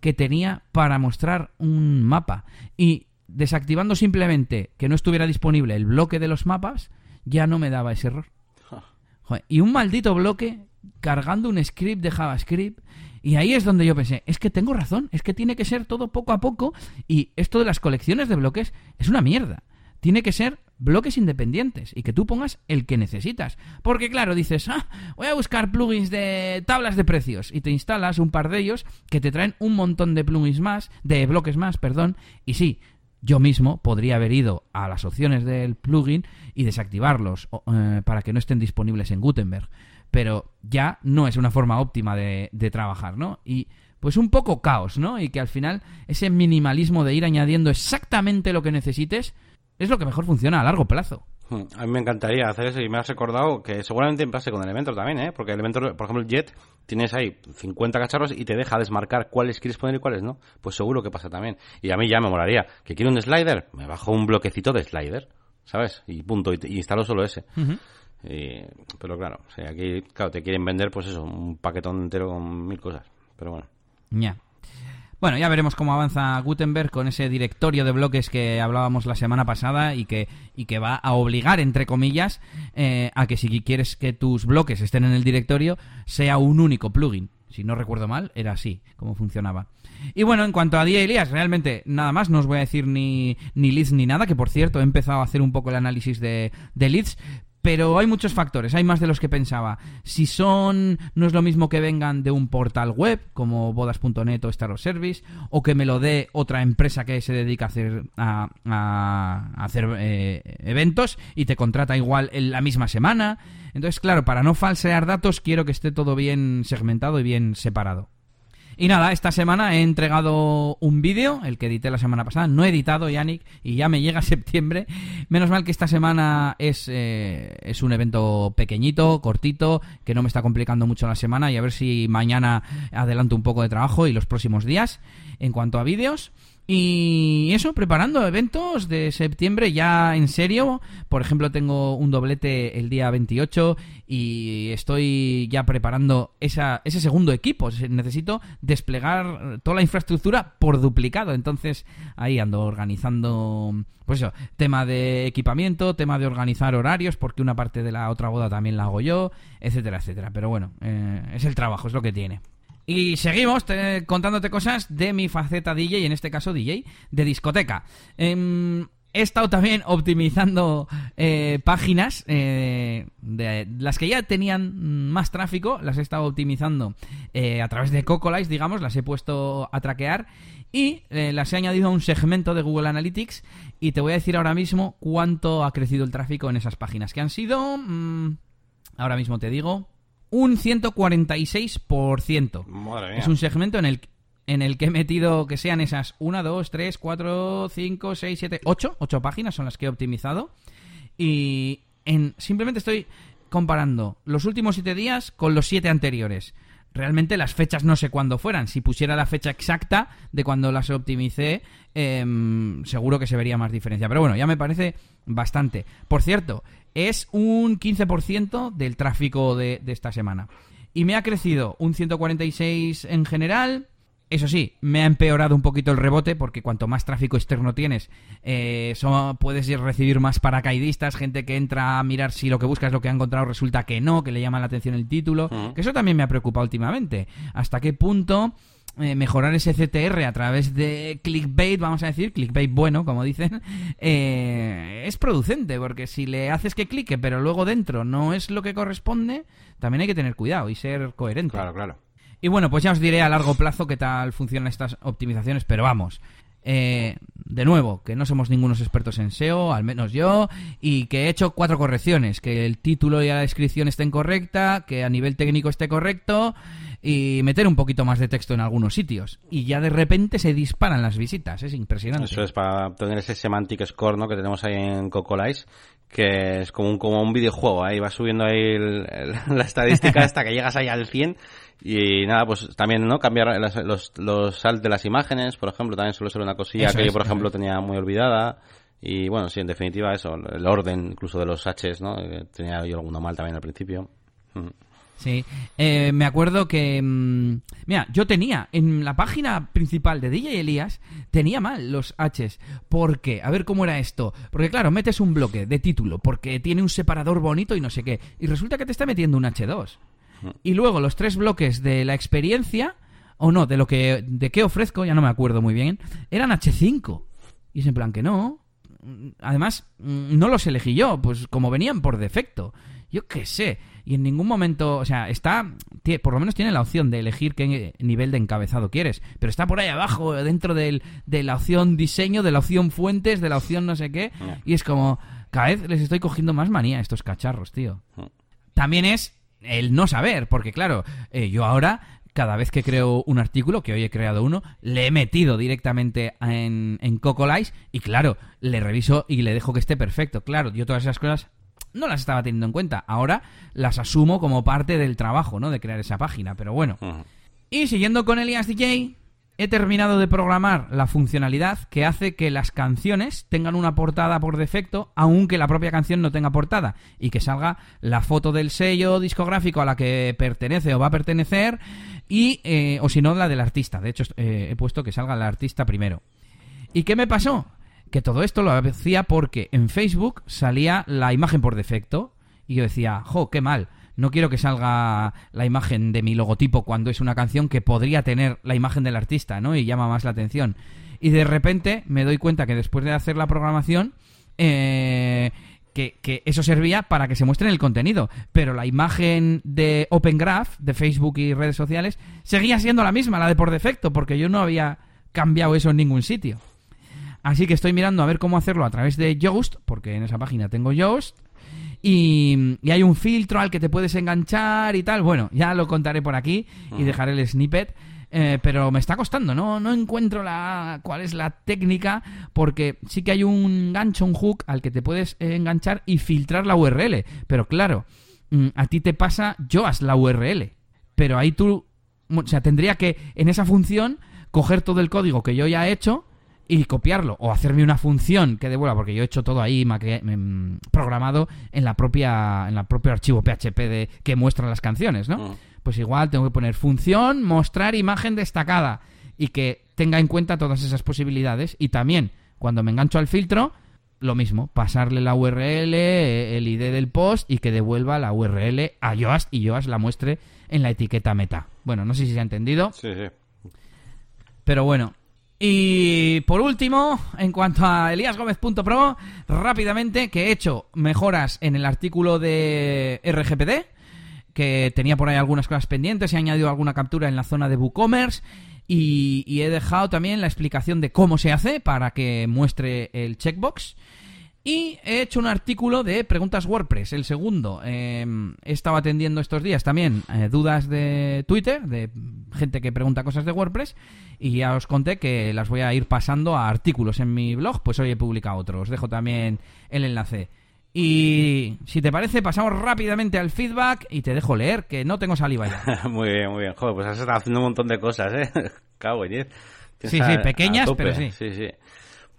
que tenía para mostrar un mapa. Y desactivando simplemente que no estuviera disponible el bloque de los mapas, ya no me daba ese error. y un maldito bloque cargando un script de JavaScript. Y ahí es donde yo pensé, es que tengo razón, es que tiene que ser todo poco a poco. Y esto de las colecciones de bloques es una mierda tiene que ser bloques independientes y que tú pongas el que necesitas. Porque claro, dices, ah, voy a buscar plugins de tablas de precios y te instalas un par de ellos que te traen un montón de plugins más, de bloques más, perdón, y sí, yo mismo podría haber ido a las opciones del plugin y desactivarlos eh, para que no estén disponibles en Gutenberg. Pero ya no es una forma óptima de, de trabajar, ¿no? Y pues un poco caos, ¿no? Y que al final ese minimalismo de ir añadiendo exactamente lo que necesites es lo que mejor funciona a largo plazo.
Hmm, a mí me encantaría hacer eso y me has recordado que seguramente empleaste con Elementor también, ¿eh? Porque Elementor, por ejemplo, el Jet, tienes ahí 50 cacharros y te deja desmarcar cuáles quieres poner y cuáles no. Pues seguro que pasa también. Y a mí ya me molaría. ¿Que quiero un slider? Me bajo un bloquecito de slider, ¿sabes? Y punto, y, instalo solo ese. pero claro, aquí claro, te quieren vender pues eso, un paquetón entero con mil cosas. Pero bueno.
Ya. Bueno, ya veremos cómo avanza Gutenberg con ese directorio de bloques que hablábamos la semana pasada y que, y que va a obligar, entre comillas, eh, a que si quieres que tus bloques estén en el directorio, sea un único plugin. Si no recuerdo mal, era así como funcionaba. Y bueno, en cuanto a día Elías, realmente nada más, no os voy a decir ni, ni leads ni nada, que por cierto he empezado a hacer un poco el análisis de, de leads, pero hay muchos factores, hay más de los que pensaba. Si son, no es lo mismo que vengan de un portal web como bodas.net o Star Service, o que me lo dé otra empresa que se dedica a hacer, a, hacer eh, eventos y te contrata igual en la misma semana. Entonces, claro, para no falsear datos, quiero que esté todo bien segmentado y bien separado. Y nada, esta semana he entregado un vídeo, el que edité la semana pasada. No he editado, Yannick, y ya me llega septiembre. Menos mal que esta semana es, eh, es un evento pequeñito, cortito, que no me está complicando mucho la semana. Y a ver si mañana adelanto un poco de trabajo y los próximos días. En cuanto a vídeos, y eso, preparando eventos de septiembre ya en serio. Por ejemplo, tengo un doblete el día 28 y estoy ya preparando esa, ese segundo equipo. Necesito desplegar toda la infraestructura por duplicado. Entonces, ahí ando organizando, pues eso, tema de equipamiento, tema de organizar horarios, porque una parte de la otra boda también la hago yo, etcétera, etcétera. Pero bueno, eh, es el trabajo, es lo que tiene. Y seguimos contándote cosas de mi faceta DJ, en este caso DJ, de discoteca. Em, he estado también optimizando eh, páginas de las que ya tenían más tráfico, las he estado optimizando eh, a través de Cocolize, digamos, las he puesto a traquear y eh, las he añadido a un segmento de Google Analytics y te voy a decir ahora mismo cuánto ha crecido el tráfico en esas páginas, que han sido... Mm, ahora mismo te digo un 146%.
Madre mía.
Es un segmento en el, en el que he metido que sean esas 1, 2, 3, 4, 5, 6, 7, 8. 8 páginas son las que he optimizado. Y en, simplemente estoy comparando los últimos 7 días con los 7 anteriores. Realmente las fechas no sé cuándo fueran. Si pusiera la fecha exacta de cuando las optimicé, em, seguro que se vería más diferencia. Pero bueno, ya me parece bastante. Por cierto, es un 15% del tráfico de, esta semana. Y me ha crecido un 146 en general. Eso sí, me ha empeorado un poquito el rebote porque cuanto más tráfico externo tienes, eh, puedes recibir más paracaidistas, gente que entra a mirar si lo que busca es lo que ha encontrado, resulta que no, que le llama la atención el título. Que eso también me ha preocupado últimamente. ¿Hasta qué punto eh, mejorar ese CTR a través de clickbait, vamos a decir, clickbait bueno, como dicen, eh, es producente, porque si le haces que clique, pero luego dentro no es lo que corresponde, también hay que tener cuidado y ser coherente.
Claro, claro.
Y bueno, pues ya os diré a largo plazo qué tal funcionan estas optimizaciones, pero vamos. Eh, de nuevo, que no somos ningunos expertos en SEO, al menos yo, y que he hecho cuatro correcciones, que el título y la descripción estén correcta, que a nivel técnico esté correcto, y meter un poquito más de texto en algunos sitios. Y ya de repente se disparan las visitas, es impresionante.
Eso es para obtener ese semantic score ¿no? que tenemos ahí en Cocolice, que es como un, como un videojuego, ahí va subiendo ahí la estadística hasta que llegas ahí al 100 y nada, pues también, ¿no? Cambiar los, los salt de las imágenes, por ejemplo, también suele ser una cosilla que yo, por ejemplo, tenía muy olvidada. Y bueno, sí, en definitiva eso, el orden incluso de los Hs, ¿no? Tenía yo alguno mal también al principio. Mm.
Sí, eh, me acuerdo que... Mm, mira, yo tenía en la página principal de DJ Elías, tenía mal los Hs. ¿Por qué? A ver cómo era esto. Porque claro, metes un bloque de título, porque tiene un separador bonito y no sé qué. Y resulta que te está metiendo un H2. Y luego los tres bloques de la experiencia, o no, de lo que... de qué ofrezco, ya no me acuerdo muy bien, eran H5. Y es en plan que no. Además, mm, no los elegí yo, pues como venían por defecto. Yo qué sé y en ningún momento, o sea, está, por lo menos tiene la opción de elegir qué nivel de encabezado quieres, pero está por ahí abajo, dentro del, de la opción diseño, de la opción fuentes, de la opción no sé qué, y es como, cada vez les estoy cogiendo más manía a estos cacharros, tío. También es el no saber, porque claro, eh, yo ahora cada vez que creo un artículo, que hoy he creado uno, le he metido directamente en, en Cocolice y claro, le reviso y le dejo que esté perfecto. Claro, yo todas esas cosas no las estaba teniendo en cuenta. Ahora las asumo como parte del trabajo, ¿no? De crear esa página, pero bueno. Y siguiendo con Elias DJ, he terminado de programar la funcionalidad que hace que las canciones tengan una portada por defecto, aunque la propia canción no tenga portada, y que salga la foto del sello discográfico a la que pertenece o va a pertenecer, y eh, o si no, la del artista. De hecho, eh, he puesto que salga el artista primero. ¿Y qué me pasó? Que todo esto lo hacía porque en Facebook salía la imagen por defecto, y yo decía, jo, qué mal no quiero que salga la imagen de mi logotipo cuando es una canción que podría tener la imagen del artista, ¿no? Y llama más la atención. Y de repente me doy cuenta que después de hacer la programación, eh, que, eso servía para que se muestre el contenido. Pero la imagen de Open Graph, de Facebook y redes sociales, seguía siendo la misma, la de por defecto, porque yo no había cambiado eso en ningún sitio. Así que estoy mirando a ver cómo hacerlo a través de Yoast, porque en esa página tengo Yoast, y, hay un filtro al que te puedes enganchar y tal. Bueno, ya lo contaré por aquí y dejaré el snippet. Eh, pero me está costando, ¿no? No encuentro la cuál es la técnica porque sí que hay un gancho, un hook al que te puedes enganchar y filtrar la URL. Pero claro, mm, a ti te pasa Yoast la URL. Pero ahí tú, o sea, tendría que en esa función coger todo el código que yo ya he hecho y copiarlo o hacerme una función que devuelva porque yo he hecho todo ahí mm, programado en la propia en el propio archivo PHP de, que muestra las canciones, ¿no? Mm. Pues igual tengo que poner función mostrar imagen destacada y que tenga en cuenta todas esas posibilidades y también cuando me engancho al filtro lo mismo, pasarle la URL, el ID del post y que devuelva la URL a Yoast y Yoast la muestre en la etiqueta meta. Bueno, no sé si se ha entendido.
Sí, sí.
Pero bueno, y por último, en cuanto a eliasgomez.pro, rápidamente que he hecho mejoras en el artículo de RGPD, que tenía por ahí algunas cosas pendientes, he añadido alguna captura en la zona de WooCommerce y, y he dejado también la explicación de cómo se hace para que muestre el checkbox. Y he hecho un artículo de preguntas WordPress, el segundo. Em, he estado atendiendo estos días también eh, dudas de Twitter, de gente que pregunta cosas de WordPress, y ya os conté que las voy a ir pasando a artículos en mi blog, pues hoy he publicado otro. Os dejo también el enlace. Y si te parece, pasamos rápidamente al feedback y te dejo leer, que no tengo saliva
ya. muy bien, muy bien. Joder, pues has estado haciendo un montón de cosas, ¿eh? Cago en diez.
Sí, sí, pequeñas, pero sí.
Sí, sí.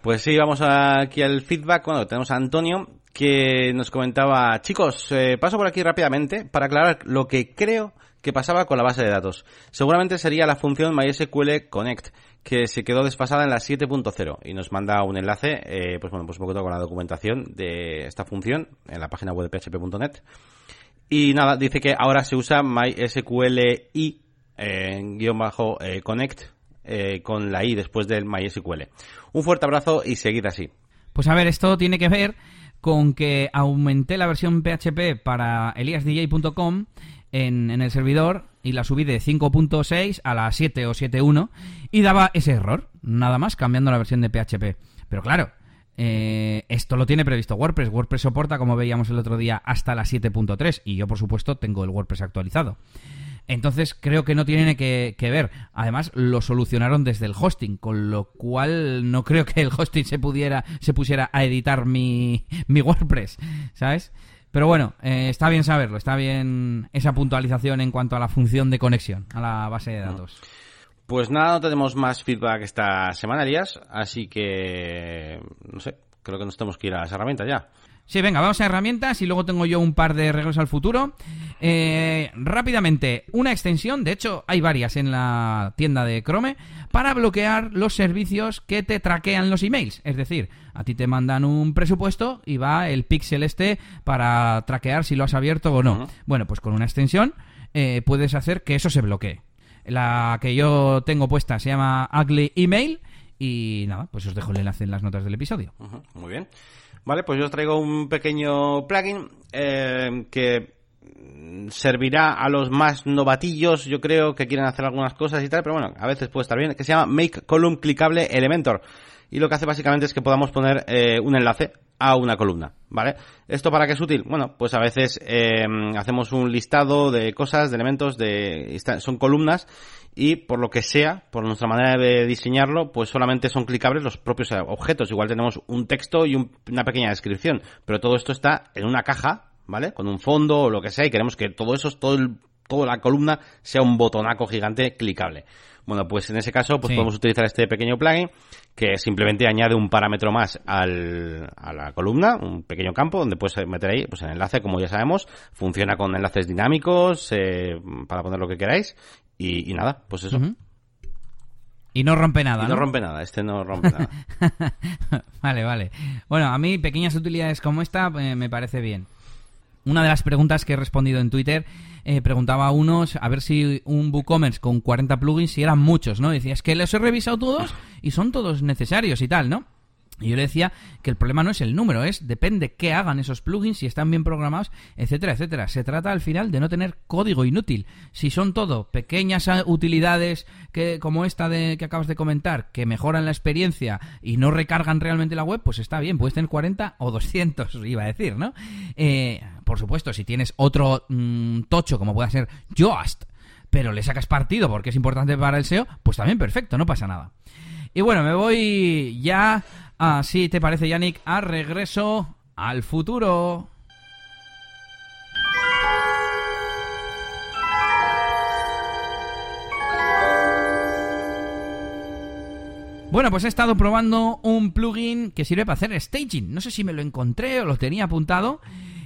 Pues sí, vamos aquí al feedback. Bueno, tenemos a Antonio que nos comentaba, chicos, eh, paso por aquí rápidamente para aclarar lo que creo que pasaba con la base de datos. Seguramente sería la función MySQL Connect, que se quedó desfasada en la 7.0 y nos manda un enlace, eh, pues bueno, pues un poquito con la documentación de esta función en la página web php.net. Y nada, dice que ahora se usa MySQL en guion bajo eh, Connect eh, con la i después del MySQL. Un fuerte abrazo y seguid así.
Pues a ver, esto tiene que ver con que aumenté la versión PHP para eliasdj.com en, en el servidor y la subí de 5.6 a la 7 o 7.1 y daba ese error, nada más cambiando la versión de PHP. Pero claro, eh, esto lo tiene previsto WordPress. WordPress soporta, como veíamos el otro día, hasta la 7.3 y yo, por supuesto, tengo el WordPress actualizado. Entonces creo que no tiene que, ver. Además, lo solucionaron desde el hosting, con lo cual no creo que el hosting se pudiera, se pusiera a editar mi, mi WordPress, ¿sabes? Pero bueno, eh, está bien saberlo, está bien esa puntualización en cuanto a la función de conexión a la base de datos.
Pues nada, no tenemos más feedback esta semana, Elías, así que no sé, creo que nos tenemos que ir a las herramientas ya.
Sí, venga, vamos a herramientas y luego tengo yo un par de regresos al futuro. Eh, rápidamente, una extensión, de hecho hay varias en la tienda de Chrome, para bloquear los servicios que te traquean los emails. Es decir, a ti te mandan un presupuesto y va el pixel este para traquear si lo has abierto o no. Bueno, pues con una extensión eh, puedes hacer que eso se bloquee. La que yo tengo puesta se llama Ugly Email y nada, pues os dejo el enlace en las notas del episodio.
Muy bien. Vale, pues yo os traigo un pequeño plugin eh, que servirá a los más novatillos, yo creo, que quieren hacer algunas cosas y tal, pero bueno, a veces puede estar bien, que se llama Make Column Clicable Elementor. Y lo que hace básicamente es que podamos poner eh, un enlace a una columna, ¿vale? ¿Esto para qué es útil? Bueno, pues a veces eh, hacemos un listado de cosas, de elementos, de son columnas y por lo que sea, por nuestra manera de diseñarlo, pues solamente son clicables los propios objetos. Igual tenemos un texto y una pequeña descripción, pero todo esto está en una caja, ¿vale? Con un fondo o lo que sea y queremos que todo eso, todo el, toda la columna sea un botonaco gigante clicable. Bueno, pues en ese caso, pues podemos utilizar este pequeño plugin que simplemente añade un parámetro más al, a la columna, un pequeño campo donde puedes meter ahí pues el enlace, como ya sabemos, funciona con enlaces dinámicos eh, para poner lo que queráis y, nada, pues eso.
Y no rompe nada,
y
¿no?
rompe nada, este no rompe nada.
vale, vale. Bueno, a mí pequeñas utilidades como esta eh, me parece bien. Una de las preguntas que he respondido en Twitter eh, preguntaba a unos a ver si un WooCommerce con 40 plugins, si eran muchos, ¿no? Decía, es que los he revisado todos y son todos necesarios y tal, ¿no? Y yo le decía que el problema no es el número, es depende qué hagan esos plugins, si están bien programados, etcétera, etcétera. Se trata al final de no tener código inútil. Si son todo pequeñas utilidades que como esta de que acabas de comentar, que mejoran la experiencia y no recargan realmente la web, pues está bien, puedes tener 40 o 200, iba a decir, ¿no? Eh, por supuesto, si tienes otro mm, tocho como pueda ser Yoast, pero le sacas partido porque es importante para el SEO, pues también perfecto, no pasa nada. Y bueno, me voy ya Así te parece, Yannick, a regreso al futuro. Bueno, pues he estado probando un plugin que sirve para hacer staging. No sé si me lo encontré o lo tenía apuntado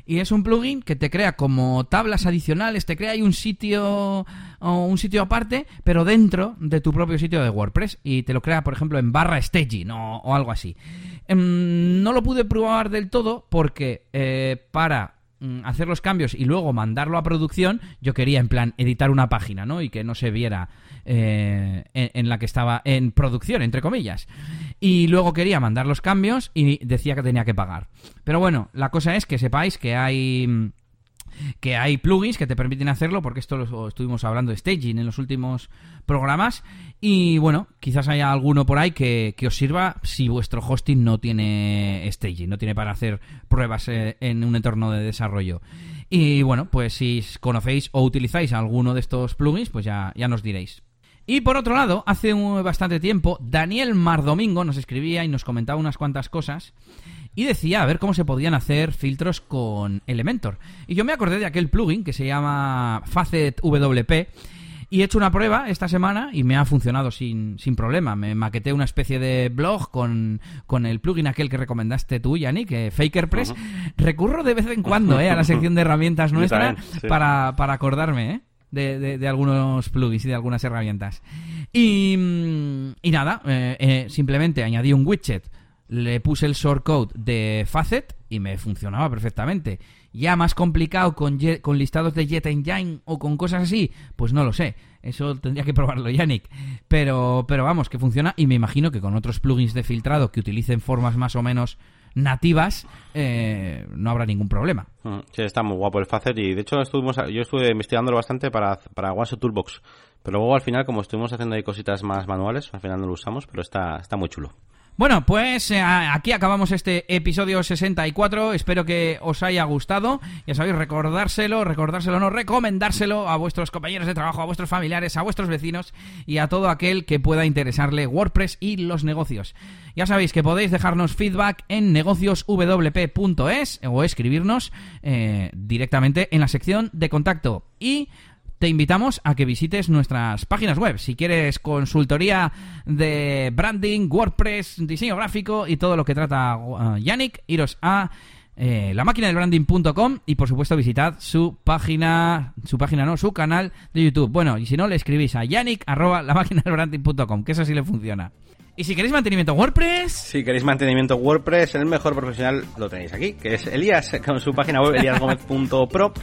y es un plugin que te crea como tablas adicionales, te crea ahí un sitio o un sitio aparte, pero dentro de tu propio sitio de WordPress y te lo crea, por ejemplo, en barra staging o, algo así. Em, no lo pude probar del todo porque eh, para mm, hacer los cambios y luego mandarlo a producción, yo quería en plan editar una página, ¿no? Y que no se viera eh, en, la que estaba en producción, entre comillas. Y luego quería mandar los cambios y decía que tenía que pagar. Pero bueno, la cosa es que sepáis que hay que hay plugins que te permiten hacerlo, porque esto lo estuvimos hablando de staging en los últimos programas. Y bueno, quizás haya alguno por ahí que, os sirva si vuestro hosting no tiene staging, no tiene para hacer pruebas eh, en un entorno de desarrollo. Y bueno, pues si conocéis o utilizáis alguno de estos plugins, pues ya, ya nos diréis. Y por otro lado, hace bastante tiempo, Daniel Mardomingo nos escribía y nos comentaba unas cuantas cosas y decía a ver cómo se podían hacer filtros con Elementor. Y yo me acordé de aquel plugin que se llama Facet WP y he hecho una prueba esta semana y me ha funcionado sin, sin problema. Me maqueté una especie de blog con, con el plugin aquel que recomendaste tú, Yannick, que FakerPress. Recurro de vez en cuando eh, a la sección de herramientas nuestra para, para acordarme, ¿eh? De, de, algunos plugins y de algunas herramientas. Y, y nada, eh, eh, simplemente añadí un widget, le puse el shortcode de Facet y me funcionaba perfectamente. Ya más complicado con, con listados de Jet Engine o con cosas así, pues no lo sé. Eso tendría que probarlo, Yannick. Pero, pero vamos, que funciona y me imagino que con otros plugins de filtrado que utilicen formas más o menos nativas, eh, no habrá ningún problema.
Mm, sí, está muy guapo el Facet y de hecho estuvimos, yo estuve investigándolo bastante para, para OneShot Toolbox. Pero luego al final, como estuvimos haciendo ahí cositas más manuales, al final no lo usamos, pero está, está muy chulo.
Bueno, pues eh, aquí acabamos este episodio 64. Espero que os haya gustado. Ya sabéis, recordárselo, recordárselo, no, recomendárselo a vuestros compañeros de trabajo, a vuestros familiares, a vuestros vecinos y a todo aquel que pueda interesarle WordPress y los negocios. Ya sabéis que podéis dejarnos feedback en negocioswp.es o escribirnos eh, directamente en la sección de contacto. Y te invitamos a que visites nuestras páginas web. Si quieres consultoría de branding, WordPress, diseño gráfico y todo lo que trata uh, Yannick, iros a eh, la máquina del branding.com y por supuesto visitad su página, su página no, su canal de YouTube. Bueno, y si no, le escribís a yannick arroba la máquina del branding.com, que eso sí le funciona. Y si queréis mantenimiento WordPress.
Si queréis mantenimiento WordPress, el mejor profesional lo tenéis aquí, que es Elías, con su página web eliasgomez.pro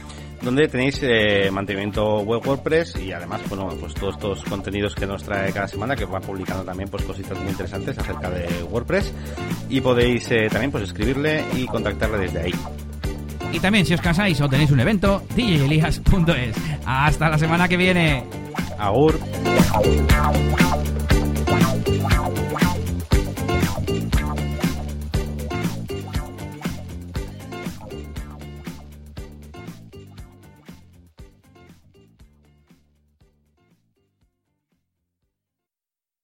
donde tenéis eh, mantenimiento web WordPress y además, bueno, pues todos estos contenidos que nos trae cada semana, que va publicando también pues cositas muy interesantes acerca de WordPress y podéis eh, también pues escribirle y contactarle desde ahí.
Y también si os casáis o tenéis un evento, djelias.es. Hasta la semana que viene.
Agur.